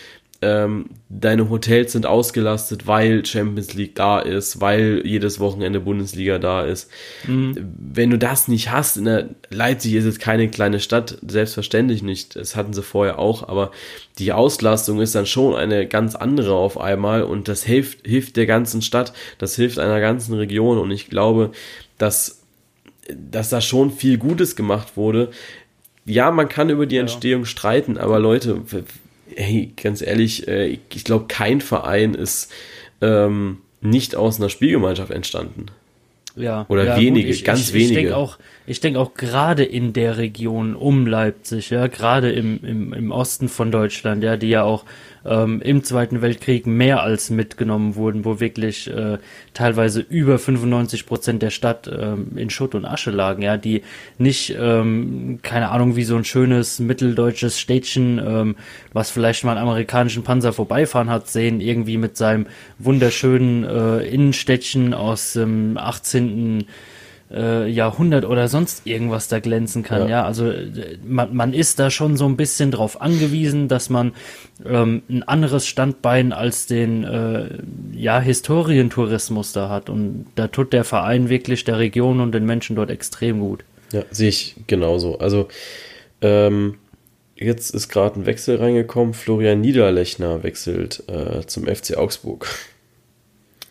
ähm, deine Hotels sind ausgelastet, weil Champions League da ist, weil jedes Wochenende Bundesliga da ist. Mhm. Wenn du das nicht hast, in der Leipzig ist jetzt keine kleine Stadt, selbstverständlich nicht. Das hatten sie vorher auch, aber die Auslastung ist dann schon eine ganz andere auf einmal und das hilft, hilft der ganzen Stadt, das hilft einer ganzen Region und ich glaube, dass, dass da schon viel Gutes gemacht wurde. Ja, man kann über die Entstehung streiten, aber Leute, hey, ganz ehrlich, äh, ich glaube, kein Verein ist ähm, nicht aus einer Spielgemeinschaft entstanden. Ja. Oder ja, wenige, gut, ich, ganz ich, wenige. Ich denke auch, ich denke auch gerade in der Region um Leipzig, ja, gerade im, im, im Osten von Deutschland, ja, die ja auch ähm, im Zweiten Weltkrieg mehr als mitgenommen wurden, wo wirklich äh, teilweise über 95 Prozent der Stadt ähm, in Schutt und Asche lagen, ja, die nicht, ähm, keine Ahnung, wie so ein schönes mitteldeutsches Städtchen, ähm, was vielleicht mal einen amerikanischen Panzer vorbeifahren hat, sehen, irgendwie mit seinem wunderschönen äh, Innenstädtchen aus dem 18 äh, Jahrhundert oder sonst irgendwas da glänzen kann. Ja, ja? also äh, man, man ist da schon so ein bisschen drauf angewiesen, dass man ähm, ein anderes Standbein als den äh, ja Historientourismus da hat und da tut der Verein wirklich der Region und den Menschen dort extrem gut. Ja, sehe ich genauso. Also ähm, jetzt ist gerade ein Wechsel reingekommen. Florian Niederlechner wechselt äh, zum FC Augsburg.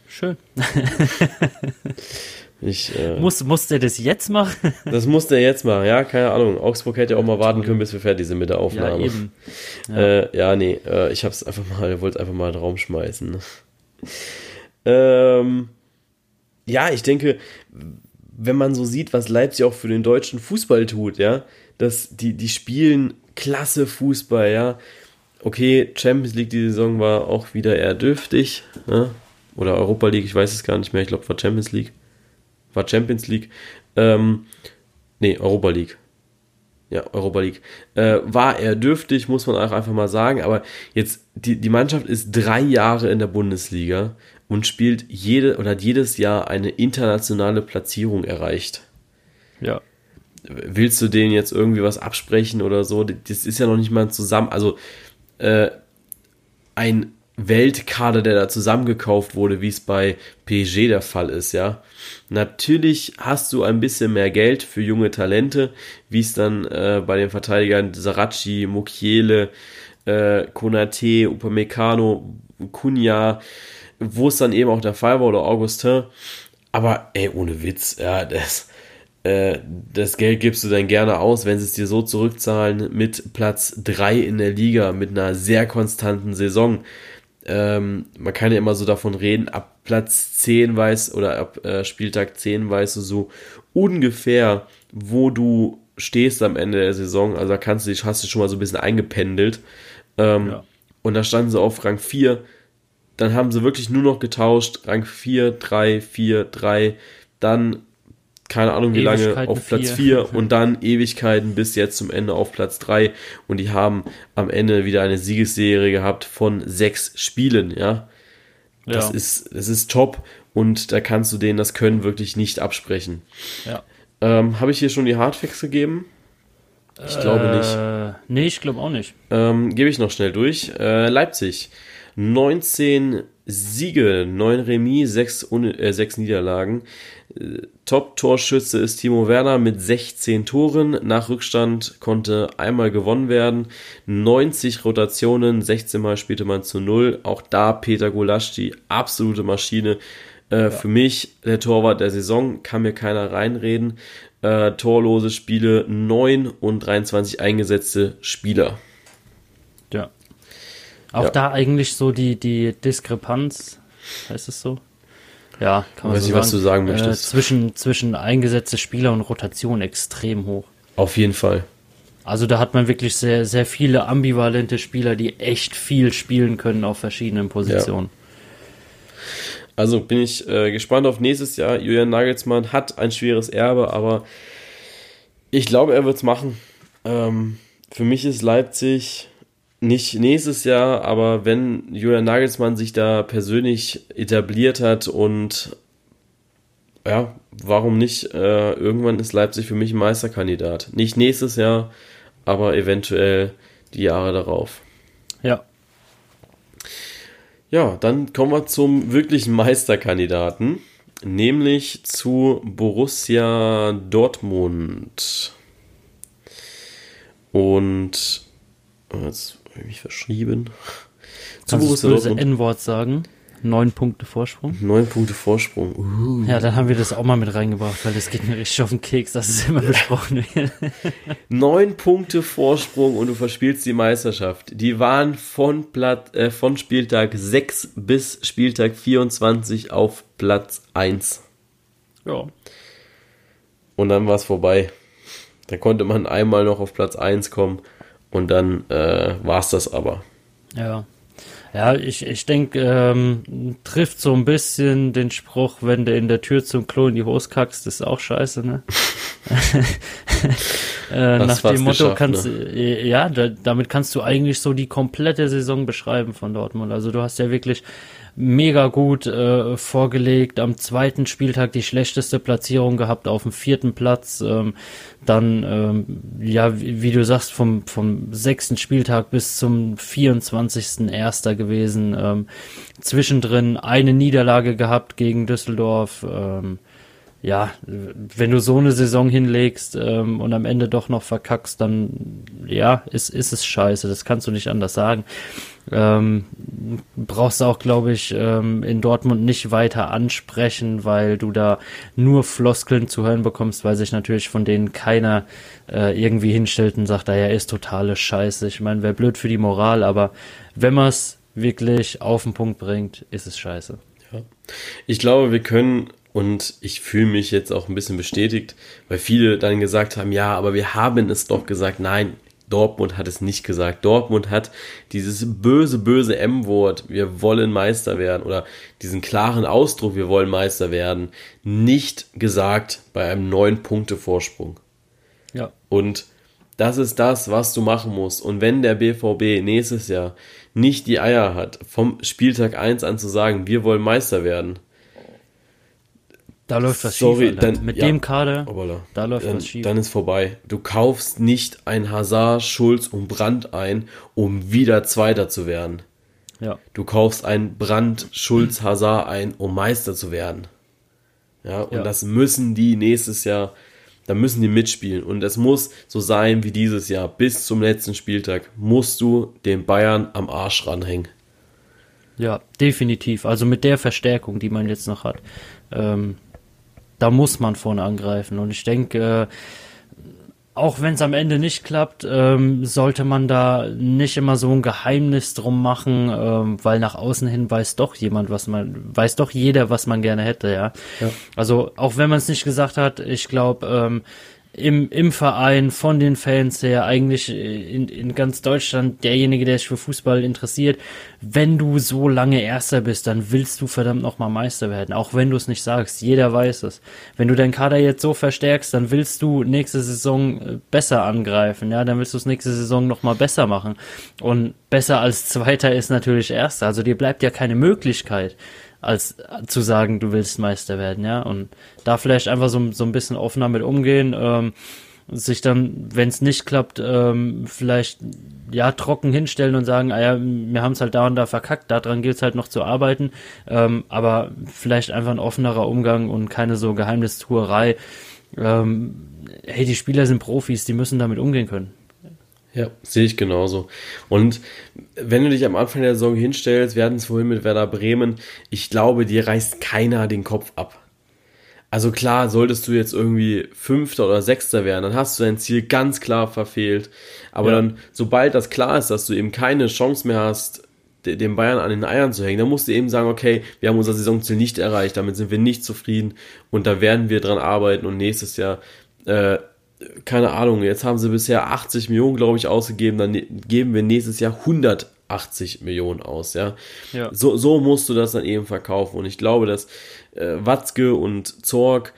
Schön. Ich, äh, Muss, muss der das jetzt machen? das muss der jetzt machen, ja, keine Ahnung. Augsburg hätte ja auch mal warten können, bis wir fertig sind mit der Aufnahme. Ja, eben. Ja, äh, ja nee, äh, ich hab's einfach mal, wollte einfach mal in den Raum schmeißen. ähm, ja, ich denke, wenn man so sieht, was Leipzig auch für den deutschen Fußball tut, ja, dass die, die spielen klasse Fußball, ja. Okay, Champions League die Saison war auch wieder eher dürftig, ne? oder Europa League, ich weiß es gar nicht mehr, ich glaube, war Champions League war Champions League, ähm, nee, Europa League. Ja, Europa League. Äh, war er dürftig, muss man auch einfach mal sagen, aber jetzt, die, die Mannschaft ist drei Jahre in der Bundesliga und spielt jede oder hat jedes Jahr eine internationale Platzierung erreicht. Ja. Willst du denen jetzt irgendwie was absprechen oder so? Das ist ja noch nicht mal zusammen, also äh, ein Weltkader, der da zusammengekauft wurde, wie es bei PSG der Fall ist, ja. Natürlich hast du ein bisschen mehr Geld für junge Talente, wie es dann äh, bei den Verteidigern Saracchi, Mukiele, äh, Konate, Upamecano, Kunja, wo es dann eben auch der Fall war, oder Augustin. Aber ey, ohne Witz, ja, das, äh, das Geld gibst du dann gerne aus, wenn sie es dir so zurückzahlen mit Platz 3 in der Liga, mit einer sehr konstanten Saison ähm, man kann ja immer so davon reden, ab Platz 10 weiß oder ab äh, Spieltag 10 weißt du so ungefähr, wo du stehst am Ende der Saison. Also da kannst du dich, hast du schon mal so ein bisschen eingependelt. Ähm, ja. Und da standen sie auf Rang 4. Dann haben sie wirklich nur noch getauscht. Rang 4, 3, 4, 3. Dann keine Ahnung wie lange auf Platz 4 und dann Ewigkeiten bis jetzt zum Ende auf Platz 3 und die haben am Ende wieder eine Siegesserie gehabt von sechs Spielen, ja. Das ja. ist, das ist top und da kannst du denen das Können wirklich nicht absprechen. Ja. Ähm, Habe ich hier schon die Hardfacts gegeben? Ich äh, glaube nicht. Nee, ich glaube auch nicht. Ähm, Gebe ich noch schnell durch. Äh, Leipzig. 19 Siege, 9 Remis, 6, äh, 6 Niederlagen. Top-Torschütze ist Timo Werner mit 16 Toren. Nach Rückstand konnte einmal gewonnen werden. 90 Rotationen, 16 Mal spielte man zu Null. Auch da Peter Gulasch, die absolute Maschine. Äh, ja. Für mich der Torwart der Saison, kann mir keiner reinreden. Äh, torlose Spiele 9 und 23 eingesetzte Spieler. Ja. Auch ja. da eigentlich so die, die Diskrepanz, heißt es so? Ja, kann man Weiß so nicht, sagen, was du sagen möchtest. Äh, zwischen, zwischen eingesetzte Spieler und Rotation extrem hoch. Auf jeden Fall. Also da hat man wirklich sehr, sehr viele ambivalente Spieler, die echt viel spielen können auf verschiedenen Positionen. Ja. Also bin ich äh, gespannt auf nächstes Jahr. Julian Nagelsmann hat ein schweres Erbe, aber ich glaube, er wird es machen. Ähm, für mich ist Leipzig nicht nächstes Jahr, aber wenn Julian Nagelsmann sich da persönlich etabliert hat und ja, warum nicht? Äh, irgendwann ist Leipzig für mich ein Meisterkandidat. Nicht nächstes Jahr, aber eventuell die Jahre darauf. Ja. Ja, dann kommen wir zum wirklichen Meisterkandidaten, nämlich zu Borussia Dortmund. Und jetzt habe ich mich verschrieben. Zu Kannst Borussia das böse N-Wort sagen? Neun Punkte Vorsprung. Neun Punkte Vorsprung. Uh. Ja, dann haben wir das auch mal mit reingebracht, weil das geht mir richtig auf den Keks, dass es immer besprochen wird. Neun Punkte Vorsprung und du verspielst die Meisterschaft. Die waren von, Platt, äh, von Spieltag 6 bis Spieltag 24 auf Platz 1. Ja. Und dann war es vorbei. Da konnte man einmal noch auf Platz 1 kommen und dann äh, war es das aber. Ja. Ja, ich, ich denke, ähm, trifft so ein bisschen den Spruch, wenn du in der Tür zum Klo in die Hose kackst, ist auch scheiße, ne? äh, nach dem Motto kannst ne? Äh, ja, da, damit kannst du eigentlich so die komplette Saison beschreiben von Dortmund. Also du hast ja wirklich mega gut äh, vorgelegt. Am zweiten Spieltag die schlechteste Platzierung gehabt auf dem vierten Platz. Ähm, dann, ähm, ja, wie, wie, du sagst, vom, vom sechsten Spieltag bis zum 24. Erster gewesen. Ähm, zwischendrin eine Niederlage gehabt gegen Düsseldorf. Ähm, ja, wenn du so eine Saison hinlegst ähm, und am Ende doch noch verkackst, dann ja, ist, ist es scheiße. Das kannst du nicht anders sagen. Ähm, brauchst auch, glaube ich, ähm, in Dortmund nicht weiter ansprechen, weil du da nur Floskeln zu hören bekommst, weil sich natürlich von denen keiner äh, irgendwie hinstellt und sagt, er ist totale Scheiße. Ich meine, wäre blöd für die Moral, aber wenn man es wirklich auf den Punkt bringt, ist es scheiße. Ich glaube, wir können und ich fühle mich jetzt auch ein bisschen bestätigt, weil viele dann gesagt haben, ja, aber wir haben es doch gesagt. Nein, Dortmund hat es nicht gesagt. Dortmund hat dieses böse, böse M-Wort, wir wollen Meister werden, oder diesen klaren Ausdruck, wir wollen Meister werden, nicht gesagt bei einem neun Punkte Vorsprung. Ja. Und das ist das, was du machen musst. Und wenn der BVB nächstes Jahr nicht die Eier hat, vom Spieltag 1 an zu sagen, wir wollen Meister werden, da läuft was Sorry, schief. Dann, Mit ja, dem Kader, obala, da läuft dann, was schief. Dann ist vorbei. Du kaufst nicht ein Hazard, Schulz und Brand ein, um wieder Zweiter zu werden. Ja. Du kaufst ein Brand, Schulz, Hazard ein, um Meister zu werden. Ja, und ja. das müssen die nächstes Jahr, da müssen die mitspielen. Und es muss so sein wie dieses Jahr. Bis zum letzten Spieltag musst du den Bayern am Arsch ranhängen. Ja, definitiv. Also mit der Verstärkung, die man jetzt noch hat. Ähm, da muss man vorne angreifen. Und ich denke, äh, auch wenn es am Ende nicht klappt, ähm, sollte man da nicht immer so ein Geheimnis drum machen, ähm, weil nach außen hin weiß doch jemand, was man, weiß doch jeder, was man gerne hätte, ja. ja. Also auch wenn man es nicht gesagt hat, ich glaube, ähm, im, im Verein, von den Fans her, eigentlich in, in ganz Deutschland derjenige, der sich für Fußball interessiert. Wenn du so lange Erster bist, dann willst du verdammt nochmal Meister werden, auch wenn du es nicht sagst. Jeder weiß es. Wenn du deinen Kader jetzt so verstärkst, dann willst du nächste Saison äh, besser angreifen, ja, dann willst du es nächste Saison nochmal besser machen. Und besser als Zweiter ist natürlich Erster. Also dir bleibt ja keine Möglichkeit als zu sagen, du willst Meister werden, ja. Und da vielleicht einfach so, so ein bisschen offener mit umgehen, ähm, sich dann, wenn es nicht klappt, ähm, vielleicht ja trocken hinstellen und sagen, ah ja, wir haben es halt da und da verkackt, daran gilt es halt noch zu arbeiten, ähm, aber vielleicht einfach ein offenerer Umgang und keine so Geheimnistuerei. Ähm, hey, die Spieler sind Profis, die müssen damit umgehen können. Ja, sehe ich genauso. Und wenn du dich am Anfang der Saison hinstellst, wir hatten es vorhin mit Werder Bremen, ich glaube, dir reißt keiner den Kopf ab. Also klar, solltest du jetzt irgendwie Fünfter oder Sechster werden, dann hast du dein Ziel ganz klar verfehlt. Aber ja. dann, sobald das klar ist, dass du eben keine Chance mehr hast, den Bayern an den Eiern zu hängen, dann musst du eben sagen, okay, wir haben unser Saisonziel nicht erreicht, damit sind wir nicht zufrieden und da werden wir dran arbeiten und nächstes Jahr äh, keine Ahnung, jetzt haben sie bisher 80 Millionen, glaube ich, ausgegeben, dann ne-, geben wir nächstes Jahr 180 Millionen aus, ja. ja. So, so musst du das dann eben verkaufen. Und ich glaube, dass äh, Watzke und Zorg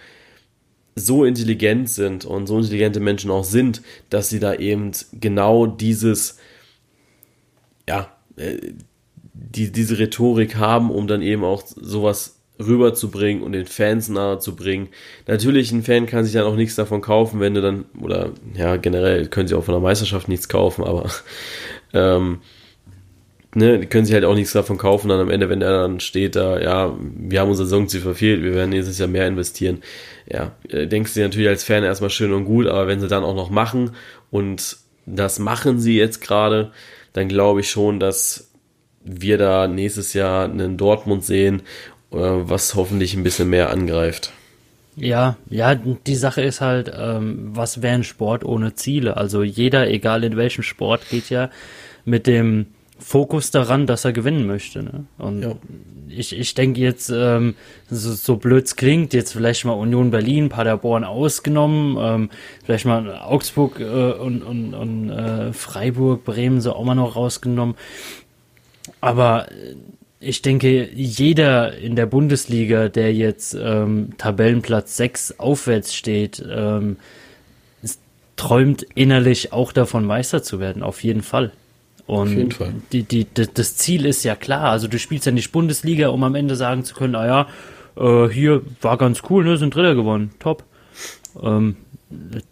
so intelligent sind und so intelligente Menschen auch sind, dass sie da eben genau dieses, ja, äh, die, diese Rhetorik haben, um dann eben auch sowas rüberzubringen und den Fans nahe zu bringen. Natürlich, ein Fan kann sich dann auch nichts davon kaufen, wenn du dann, oder ja, generell können sie auch von der Meisterschaft nichts kaufen, aber ähm, ne, die können sich halt auch nichts davon kaufen, dann am Ende, wenn er dann steht da, ja, wir haben unser Saisonziel verfehlt, wir werden nächstes Jahr mehr investieren. Ja, äh, denkst du dir natürlich als Fan erstmal schön und gut, aber wenn sie dann auch noch machen und das machen sie jetzt gerade, dann glaube ich schon, dass wir da nächstes Jahr einen Dortmund sehen, was hoffentlich ein bisschen mehr angreift. Ja, ja, die Sache ist halt, ähm, was wäre ein Sport ohne Ziele? Also jeder, egal in welchem Sport, geht ja mit dem Fokus daran, dass er gewinnen möchte. Ne? Und ja. ich, ich denke jetzt, ähm, so, so blöd es klingt, jetzt vielleicht mal Union Berlin, Paderborn ausgenommen, ähm, vielleicht mal Augsburg äh, und, und, und äh, Freiburg, Bremen so auch mal noch rausgenommen. Aber äh, ich denke, jeder in der Bundesliga, der jetzt ähm, Tabellenplatz 6 aufwärts steht, ähm, träumt innerlich auch davon, Meister zu werden, auf jeden Fall. Und auf jeden Fall. Die, die, die, das Ziel ist ja klar. Also du spielst ja nicht Bundesliga, um am Ende sagen zu können, ah ja, äh, hier war ganz cool, ne, sind Dritter gewonnen, top. Ähm,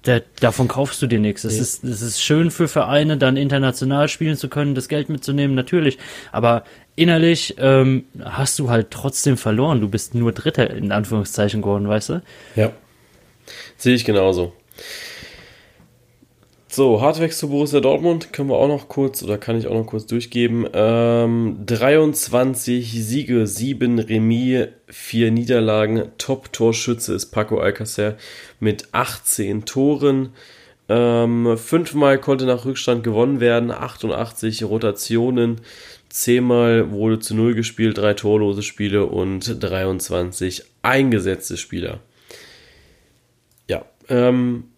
der, davon kaufst du dir nichts. Es ist, es ist schön für Vereine, dann international spielen zu können, das Geld mitzunehmen, natürlich. Aber innerlich ähm, hast du halt trotzdem verloren. Du bist nur Dritter in Anführungszeichen geworden, weißt du? Ja. Sehe ich genauso. So, Hardweg zu Borussia Dortmund können wir auch noch kurz, oder kann ich auch noch kurz durchgeben. Ähm, 23 Siege, 7 Remis, 4 Niederlagen. Top-Torschütze ist Paco Alcacer mit 18 Toren. Ähm, fünfmal konnte nach Rückstand gewonnen werden, 88 Rotationen, zehnmal wurde zu Null gespielt, drei torlose Spiele und 23 eingesetzte Spieler. Ja, ähm,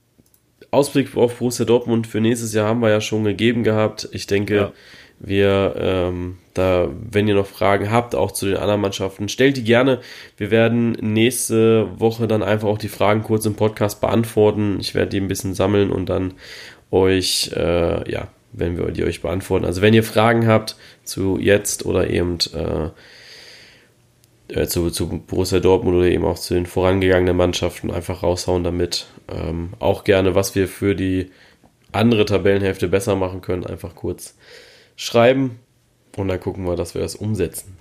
Ausblick auf Borussia Dortmund für nächstes Jahr haben wir ja schon gegeben gehabt. Ich denke, ja. wir ähm, da, wenn ihr noch Fragen habt, auch zu den anderen Mannschaften, stellt die gerne. Wir werden nächste Woche dann einfach auch die Fragen kurz im Podcast beantworten. Ich werde die ein bisschen sammeln und dann euch, äh, ja, wenn wir die euch beantworten. Also wenn ihr Fragen habt zu jetzt oder eben äh, äh, zu, zu Borussia Dortmund oder eben auch zu den vorangegangenen Mannschaften einfach raushauen damit. Ähm, auch gerne, was wir für die andere Tabellenhälfte besser machen können, einfach kurz schreiben und dann gucken wir, dass wir das umsetzen.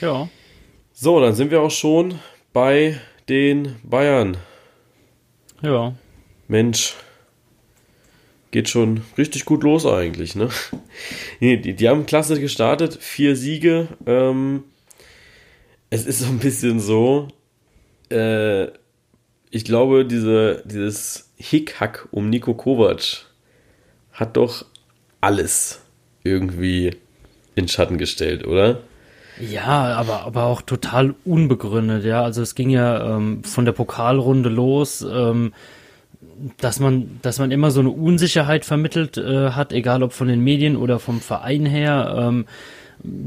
Ja. So, dann sind wir auch schon bei den Bayern. Ja. Mensch, geht schon richtig gut los eigentlich, ne? die, die, haben klasse gestartet, vier Siege, ähm, es ist so ein bisschen so, äh, ich glaube, diese, dieses Hickhack um Nico Kovac hat doch alles irgendwie in Schatten gestellt, oder? Ja, aber, aber auch total unbegründet, ja. Also es ging ja ähm, von der Pokalrunde los, ähm, dass man, dass man immer so eine Unsicherheit vermittelt äh, hat, egal ob von den Medien oder vom Verein her. Ähm,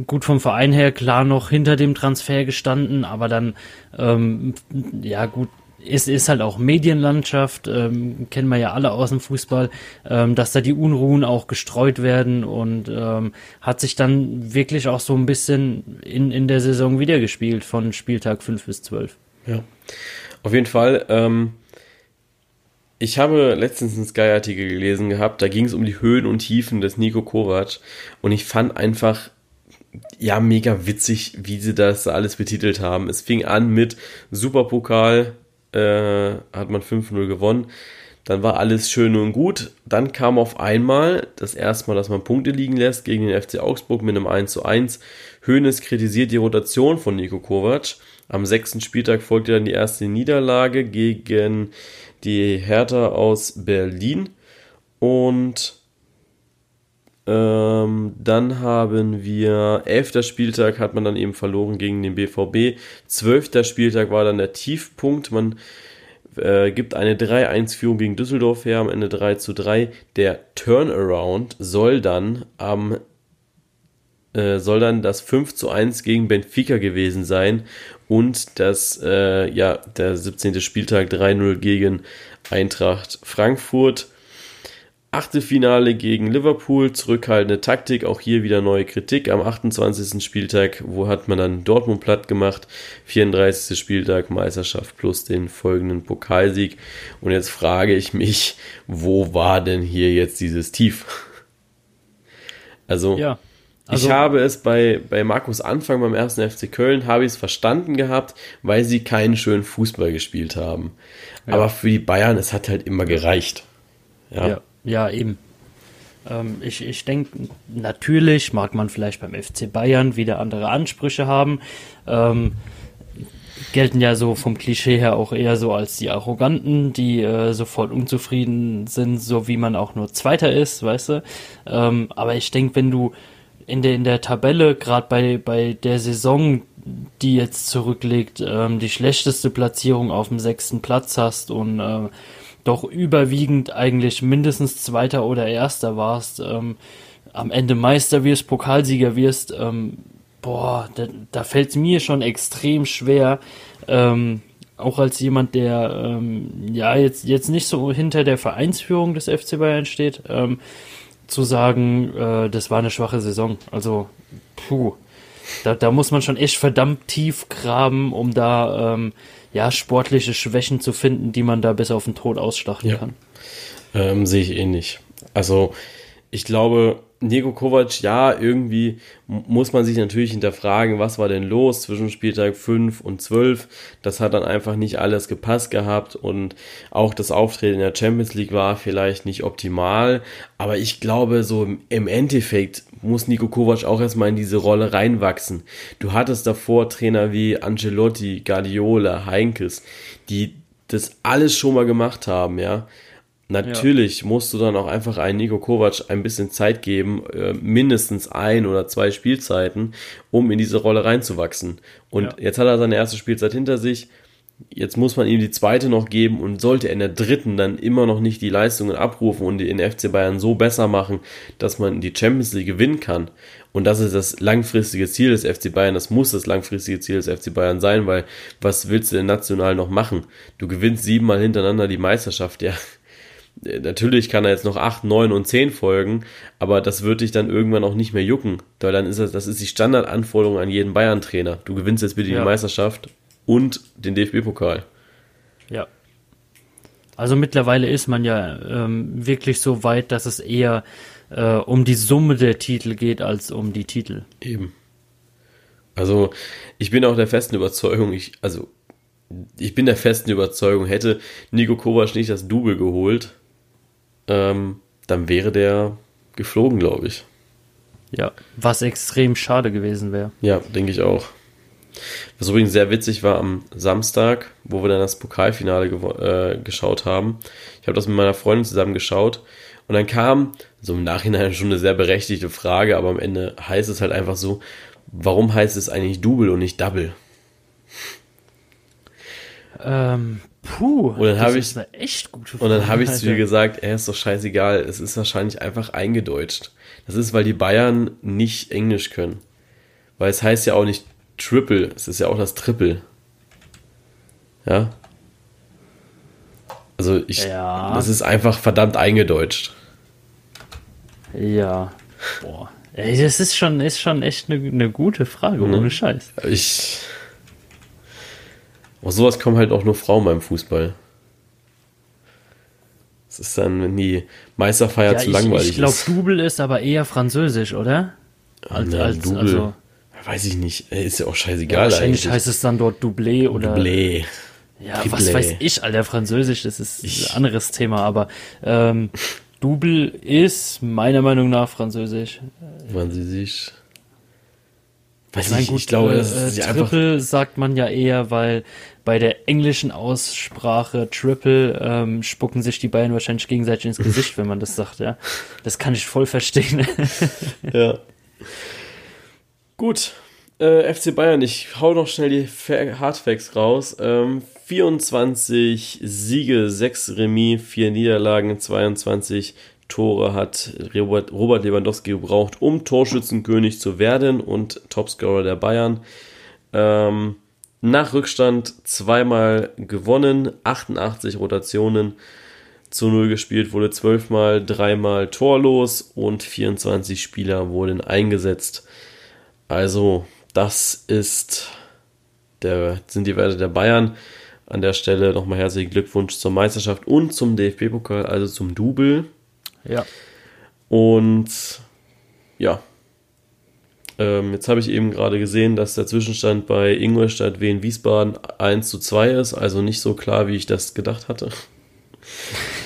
gut vom Verein her klar noch hinter dem Transfer gestanden, aber dann, ähm, ja gut, ist, ist halt auch Medienlandschaft, ähm, kennen wir ja alle aus dem Fußball, ähm, dass da die Unruhen auch gestreut werden und ähm, hat sich dann wirklich auch so ein bisschen in, in der Saison wiedergespielt von Spieltag 5 bis 12. Ja, auf jeden Fall. Ähm, ich habe letztens einen Sky-Artikel gelesen gehabt, da ging es um die Höhen und Tiefen des Nico Kovac und ich fand einfach ja, mega witzig, wie sie das alles betitelt haben. Es fing an mit Superpokal, äh, hat man 5-0 gewonnen. Dann war alles schön und gut. Dann kam auf einmal das erste Mal, dass man Punkte liegen lässt gegen den FC Augsburg mit einem 1 zu 1. Hoeneß kritisiert die Rotation von Nico Kovac. Am sechsten Spieltag folgte dann die erste Niederlage gegen die Hertha aus Berlin. Und ähm, dann haben wir, elfter Spieltag hat man dann eben verloren gegen den BVB. Zwölfter Spieltag war dann der Tiefpunkt. Man äh, gibt eine 3-1-Führung gegen Düsseldorf her, am Ende 3 zu 3. Der Turnaround soll dann am äh, soll dann das 5 zu 1 gegen Benfica gewesen sein und das, äh, ja, der 17. Spieltag 3-0 gegen Eintracht Frankfurt. Achtelfinale gegen Liverpool, zurückhaltende Taktik, auch hier wieder neue Kritik. Am 28. Spieltag, wo hat man dann Dortmund platt gemacht? 34. Spieltag Meisterschaft plus den folgenden Pokalsieg. Und jetzt frage ich mich, wo war denn hier jetzt dieses Tief? Also, ja, also ich habe es bei, bei Markus Anfang beim ersten FC Köln, habe ich es verstanden gehabt, weil sie keinen schönen Fußball gespielt haben. Ja. Aber für die Bayern, es hat halt immer gereicht. ja. ja. Ja, eben. Ähm, ich ich denke, natürlich mag man vielleicht beim FC Bayern wieder andere Ansprüche haben. Ähm, gelten ja so vom Klischee her auch eher so als die Arroganten, die äh, sofort unzufrieden sind, so wie man auch nur Zweiter ist, weißt du. Ähm, aber ich denke, wenn du in der, in der Tabelle, gerade bei, bei der Saison, die jetzt zurückliegt, ähm, die schlechteste Platzierung auf dem sechsten Platz hast und äh, doch überwiegend eigentlich mindestens Zweiter oder Erster warst, ähm, am Ende Meister wirst, Pokalsieger wirst, ähm, boah, da, da fällt es mir schon extrem schwer, ähm, auch als jemand, der ähm, ja jetzt, jetzt nicht so hinter der Vereinsführung des FC Bayern steht, ähm, zu sagen, äh, das war eine schwache Saison. Also, puh, da, da muss man schon echt verdammt tief graben, um da ähm, ja sportliche Schwächen zu finden, die man da bis auf den Tod ausschlachten ja. kann. Ähm, sehe ich ähnlich. Also, ich glaube, Nico Kovac, ja, irgendwie muss man sich natürlich hinterfragen, was war denn los zwischen Spieltag 5 und 12. Das hat dann einfach nicht alles gepasst gehabt und auch das Auftreten in der Champions League war vielleicht nicht optimal. Aber ich glaube, so im Endeffekt muss Nico Kovac auch erstmal in diese Rolle reinwachsen. Du hattest davor Trainer wie Angelotti, Guardiola, Heinkes, die das alles schon mal gemacht haben, ja Natürlich ja. musst du dann auch einfach einen Nico Kovac ein bisschen Zeit geben, äh, mindestens ein oder zwei Spielzeiten, um in diese Rolle reinzuwachsen. Und ja. jetzt hat er seine erste Spielzeit hinter sich. Jetzt muss man ihm die zweite noch geben und sollte er in der dritten dann immer noch nicht die Leistungen abrufen und den FC Bayern so besser machen, dass man die Champions League gewinnen kann. Und das ist das langfristige Ziel des FC Bayern. Das muss das langfristige Ziel des FC Bayern sein, weil was willst du denn national noch machen? Du gewinnst siebenmal hintereinander die Meisterschaft, ja natürlich kann er jetzt noch 8, 9 und 10 folgen, aber das wird dich dann irgendwann auch nicht mehr jucken, weil dann ist das, das ist die Standardanforderung an jeden Bayern-Trainer. Du gewinnst jetzt bitte ja. die Meisterschaft und den DFB-Pokal. Ja. Also mittlerweile ist man ja ähm, wirklich so weit, dass es eher äh, um die Summe der Titel geht als um die Titel. Eben. Also ich bin auch der festen Überzeugung, ich, also ich bin der festen Überzeugung, hätte Nico Kovac nicht das Double geholt, ähm, dann wäre der geflogen, glaube ich. Ja, was extrem schade gewesen wäre. Ja, denke ich auch. Was übrigens sehr witzig war am Samstag, wo wir dann das Pokalfinale äh, geschaut haben. Ich habe das mit meiner Freundin zusammen geschaut und dann kam so im Nachhinein schon eine sehr berechtigte Frage, aber am Ende heißt es halt einfach so, warum heißt es eigentlich Double und nicht Double? Ähm, Puh, und dann das ist ich, eine echt gute Frage. Und dann habe ich zu dir gesagt, er ist doch scheißegal, es ist wahrscheinlich einfach eingedeutscht. Das ist, weil die Bayern nicht Englisch können. Weil es heißt ja auch nicht Triple, es ist ja auch das Triple. Ja. Also ich, ja. das ist einfach verdammt eingedeutscht. Ja. Boah. Ey, das ist schon, ist schon echt eine, eine gute Frage, mhm. ohne Scheiß. Ich, aus sowas kommen halt auch nur Frauen beim Fußball. Das ist dann, wenn die Meisterfeier ja, zu ich, langweilig ich glaub, ist. Ich glaube, Double ist aber eher französisch, oder? Als, ja, als, Double, also, weiß ich nicht. Ist ja auch scheißegal ja, wahrscheinlich eigentlich. heißt es dann dort Doublé oder... Doublé. Ja, Triplé. was weiß ich, Alter, Französisch, das ist ich. ein anderes Thema, aber ähm, Double ist meiner Meinung nach Französisch. Französisch. Weiß ich, mein, gut, ich glaube, äh, das ist Triple einfach sagt man ja eher, weil bei der englischen Aussprache Triple ähm, spucken sich die beiden wahrscheinlich gegenseitig ins Gesicht, wenn man das sagt, ja. Das kann ich voll verstehen. ja. Gut. Äh, FC Bayern, ich hau noch schnell die Hardfacts raus. Ähm, 24 Siege, 6 Remis, 4 Niederlagen, 22 Tore hat Robert, Lewandowski gebraucht, um Torschützenkönig zu werden und Topscorer der Bayern. Ähm, nach Rückstand zweimal gewonnen, 88 Rotationen zu Null gespielt, wurde zwölfmal, dreimal torlos und 24 Spieler wurden eingesetzt. Also, das ist der, sind die Werte der Bayern. An der Stelle nochmal herzlichen Glückwunsch zur Meisterschaft und zum DFB-Pokal, also zum Double. Ja. Und ja, ähm, jetzt habe ich eben gerade gesehen, dass der Zwischenstand bei Ingolstadt Wien Wiesbaden 1 zu 2 ist, also nicht so klar, wie ich das gedacht hatte.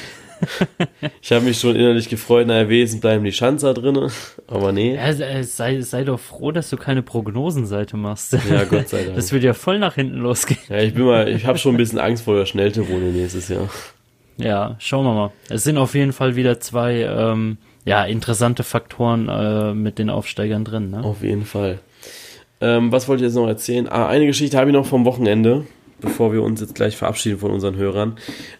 ich habe mich schon innerlich gefreut, naja, wesen bleiben die Schanzer drin, aber nee. Ja, sei, sei doch froh, dass du keine Prognosenseite machst. Ja, Gott sei Dank. Das wird ja voll nach hinten losgehen. Ja, ich bin mal, ich habe schon ein bisschen Angst vor der Schnellterone nächstes Jahr. Ja, schauen wir mal. Es sind auf jeden Fall wieder zwei ähm, ja, interessante Faktoren äh, mit den Aufsteigern drin. Ne? Auf jeden Fall. Ähm, was wollte ich jetzt noch erzählen? Ah, eine Geschichte habe ich noch vom Wochenende, bevor wir uns jetzt gleich verabschieden von unseren Hörern,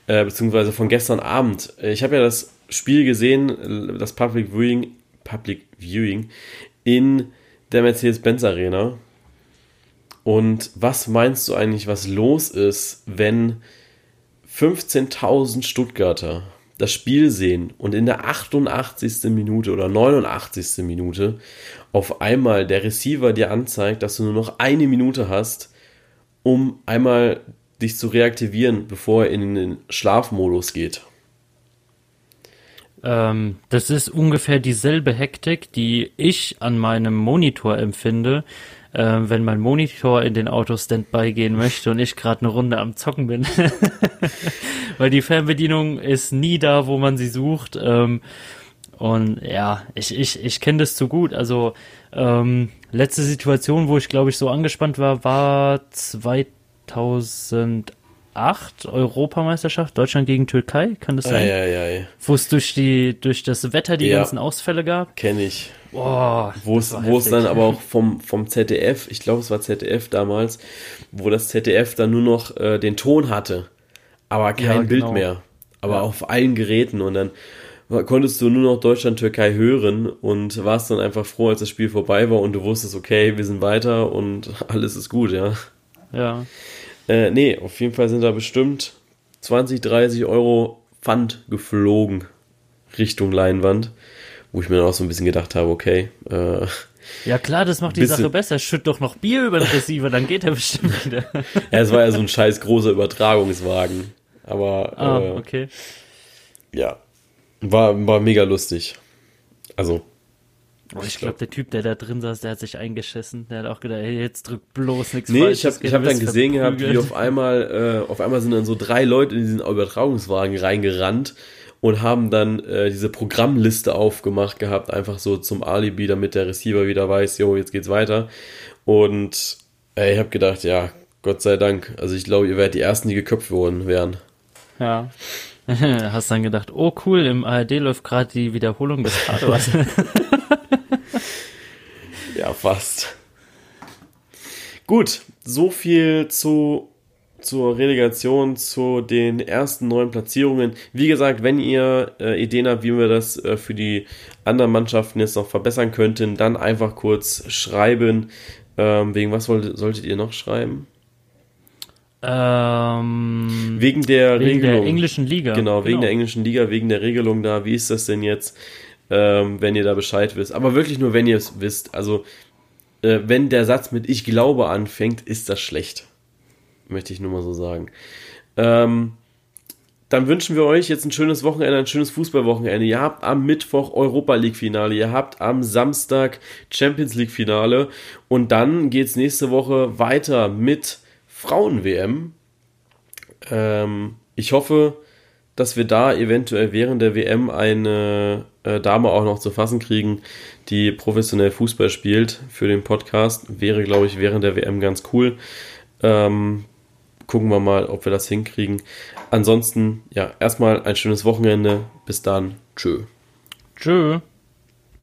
äh, beziehungsweise von gestern Abend. Ich habe ja das Spiel gesehen, das Public Viewing, Public Viewing in der Mercedes-Benz Arena. Und was meinst du eigentlich, was los ist, wenn 15.000 Stuttgarter das Spiel sehen und in der 88. Minute oder 89. Minute auf einmal der Receiver dir anzeigt, dass du nur noch eine Minute hast, um einmal dich zu reaktivieren, bevor er in den Schlafmodus geht. Ähm, das ist ungefähr dieselbe Hektik, die ich an meinem Monitor empfinde, äh, wenn mein Monitor in den Auto-Standby gehen möchte und ich gerade eine Runde am Zocken bin. Weil die Fernbedienung ist nie da, wo man sie sucht. Ähm, und ja, ich, ich, ich kenne das zu gut. Also ähm, letzte Situation, wo ich glaube ich so angespannt war, war 2008 Europameisterschaft, Deutschland gegen Türkei, kann das sein? Ja, ja, ja. Wo es durch die, durch das Wetter die ja. ganzen Ausfälle gab. Kenne ich. Boah, wo es, wo es dann aber auch vom, vom ZDF, ich glaube es war ZDF damals, wo das ZDF dann nur noch äh, den Ton hatte, aber kein ja, genau. Bild mehr. Aber ja. auf allen Geräten und dann konntest du nur noch Deutschland-Türkei hören und warst dann einfach froh, als das Spiel vorbei war und du wusstest, okay, wir sind weiter und alles ist gut, ja. Ja. Äh, nee, auf jeden Fall sind da bestimmt 20, 30 Euro Pfand geflogen Richtung Leinwand wo ich mir dann auch so ein bisschen gedacht habe, okay. Äh, ja klar, das macht die Sache besser. Schütt doch noch Bier über den Receiver, dann geht er bestimmt wieder. ja, es war ja so ein scheiß großer Übertragungswagen. Aber ah, äh, okay. Ja, war, war mega lustig. Also. Oh, ich glaube, der Typ, der da drin saß, der hat sich eingeschissen. Der hat auch gedacht, hey, jetzt drückt bloß nichts Nee, Falsches, ich habe ich hab dann gesehen gehabt, wie auf einmal, äh, auf einmal sind dann so drei Leute in diesen Übertragungswagen reingerannt und haben dann äh, diese Programmliste aufgemacht gehabt, einfach so zum Alibi, damit der Receiver wieder weiß, jo, jetzt geht's weiter. Und äh, ich habe gedacht, ja, Gott sei Dank. Also ich glaube, ihr werdet die Ersten, die geköpft worden wären. Ja. Hast dann gedacht, oh cool, im ARD läuft gerade die Wiederholung des Tatorts. ja, fast. Gut, so viel zu zur Relegation, zu den ersten neun Platzierungen. Wie gesagt, wenn ihr äh, Ideen habt, wie wir das äh, für die anderen Mannschaften jetzt noch verbessern könnten, dann einfach kurz schreiben. Ähm, wegen was wollt, solltet ihr noch schreiben? Ähm, wegen der wegen Regelung. der englischen Liga. Genau, wegen genau. der englischen Liga, wegen der Regelung da. Wie ist das denn jetzt, ähm, wenn ihr da Bescheid wisst? Aber wirklich nur, wenn ihr es wisst. Also, äh, wenn der Satz mit Ich glaube anfängt, ist das schlecht möchte ich nur mal so sagen. Ähm, dann wünschen wir euch jetzt ein schönes Wochenende, ein schönes Fußballwochenende. Ihr habt am Mittwoch Europa League Finale, ihr habt am Samstag Champions League Finale und dann geht es nächste Woche weiter mit Frauen WM. Ähm, ich hoffe, dass wir da eventuell während der WM eine äh, Dame auch noch zu fassen kriegen, die professionell Fußball spielt für den Podcast. Wäre, glaube ich, während der WM ganz cool. Ähm, gucken wir mal, ob wir das hinkriegen. Ansonsten, ja, erstmal ein schönes Wochenende. Bis dann. Tschö. Tschö.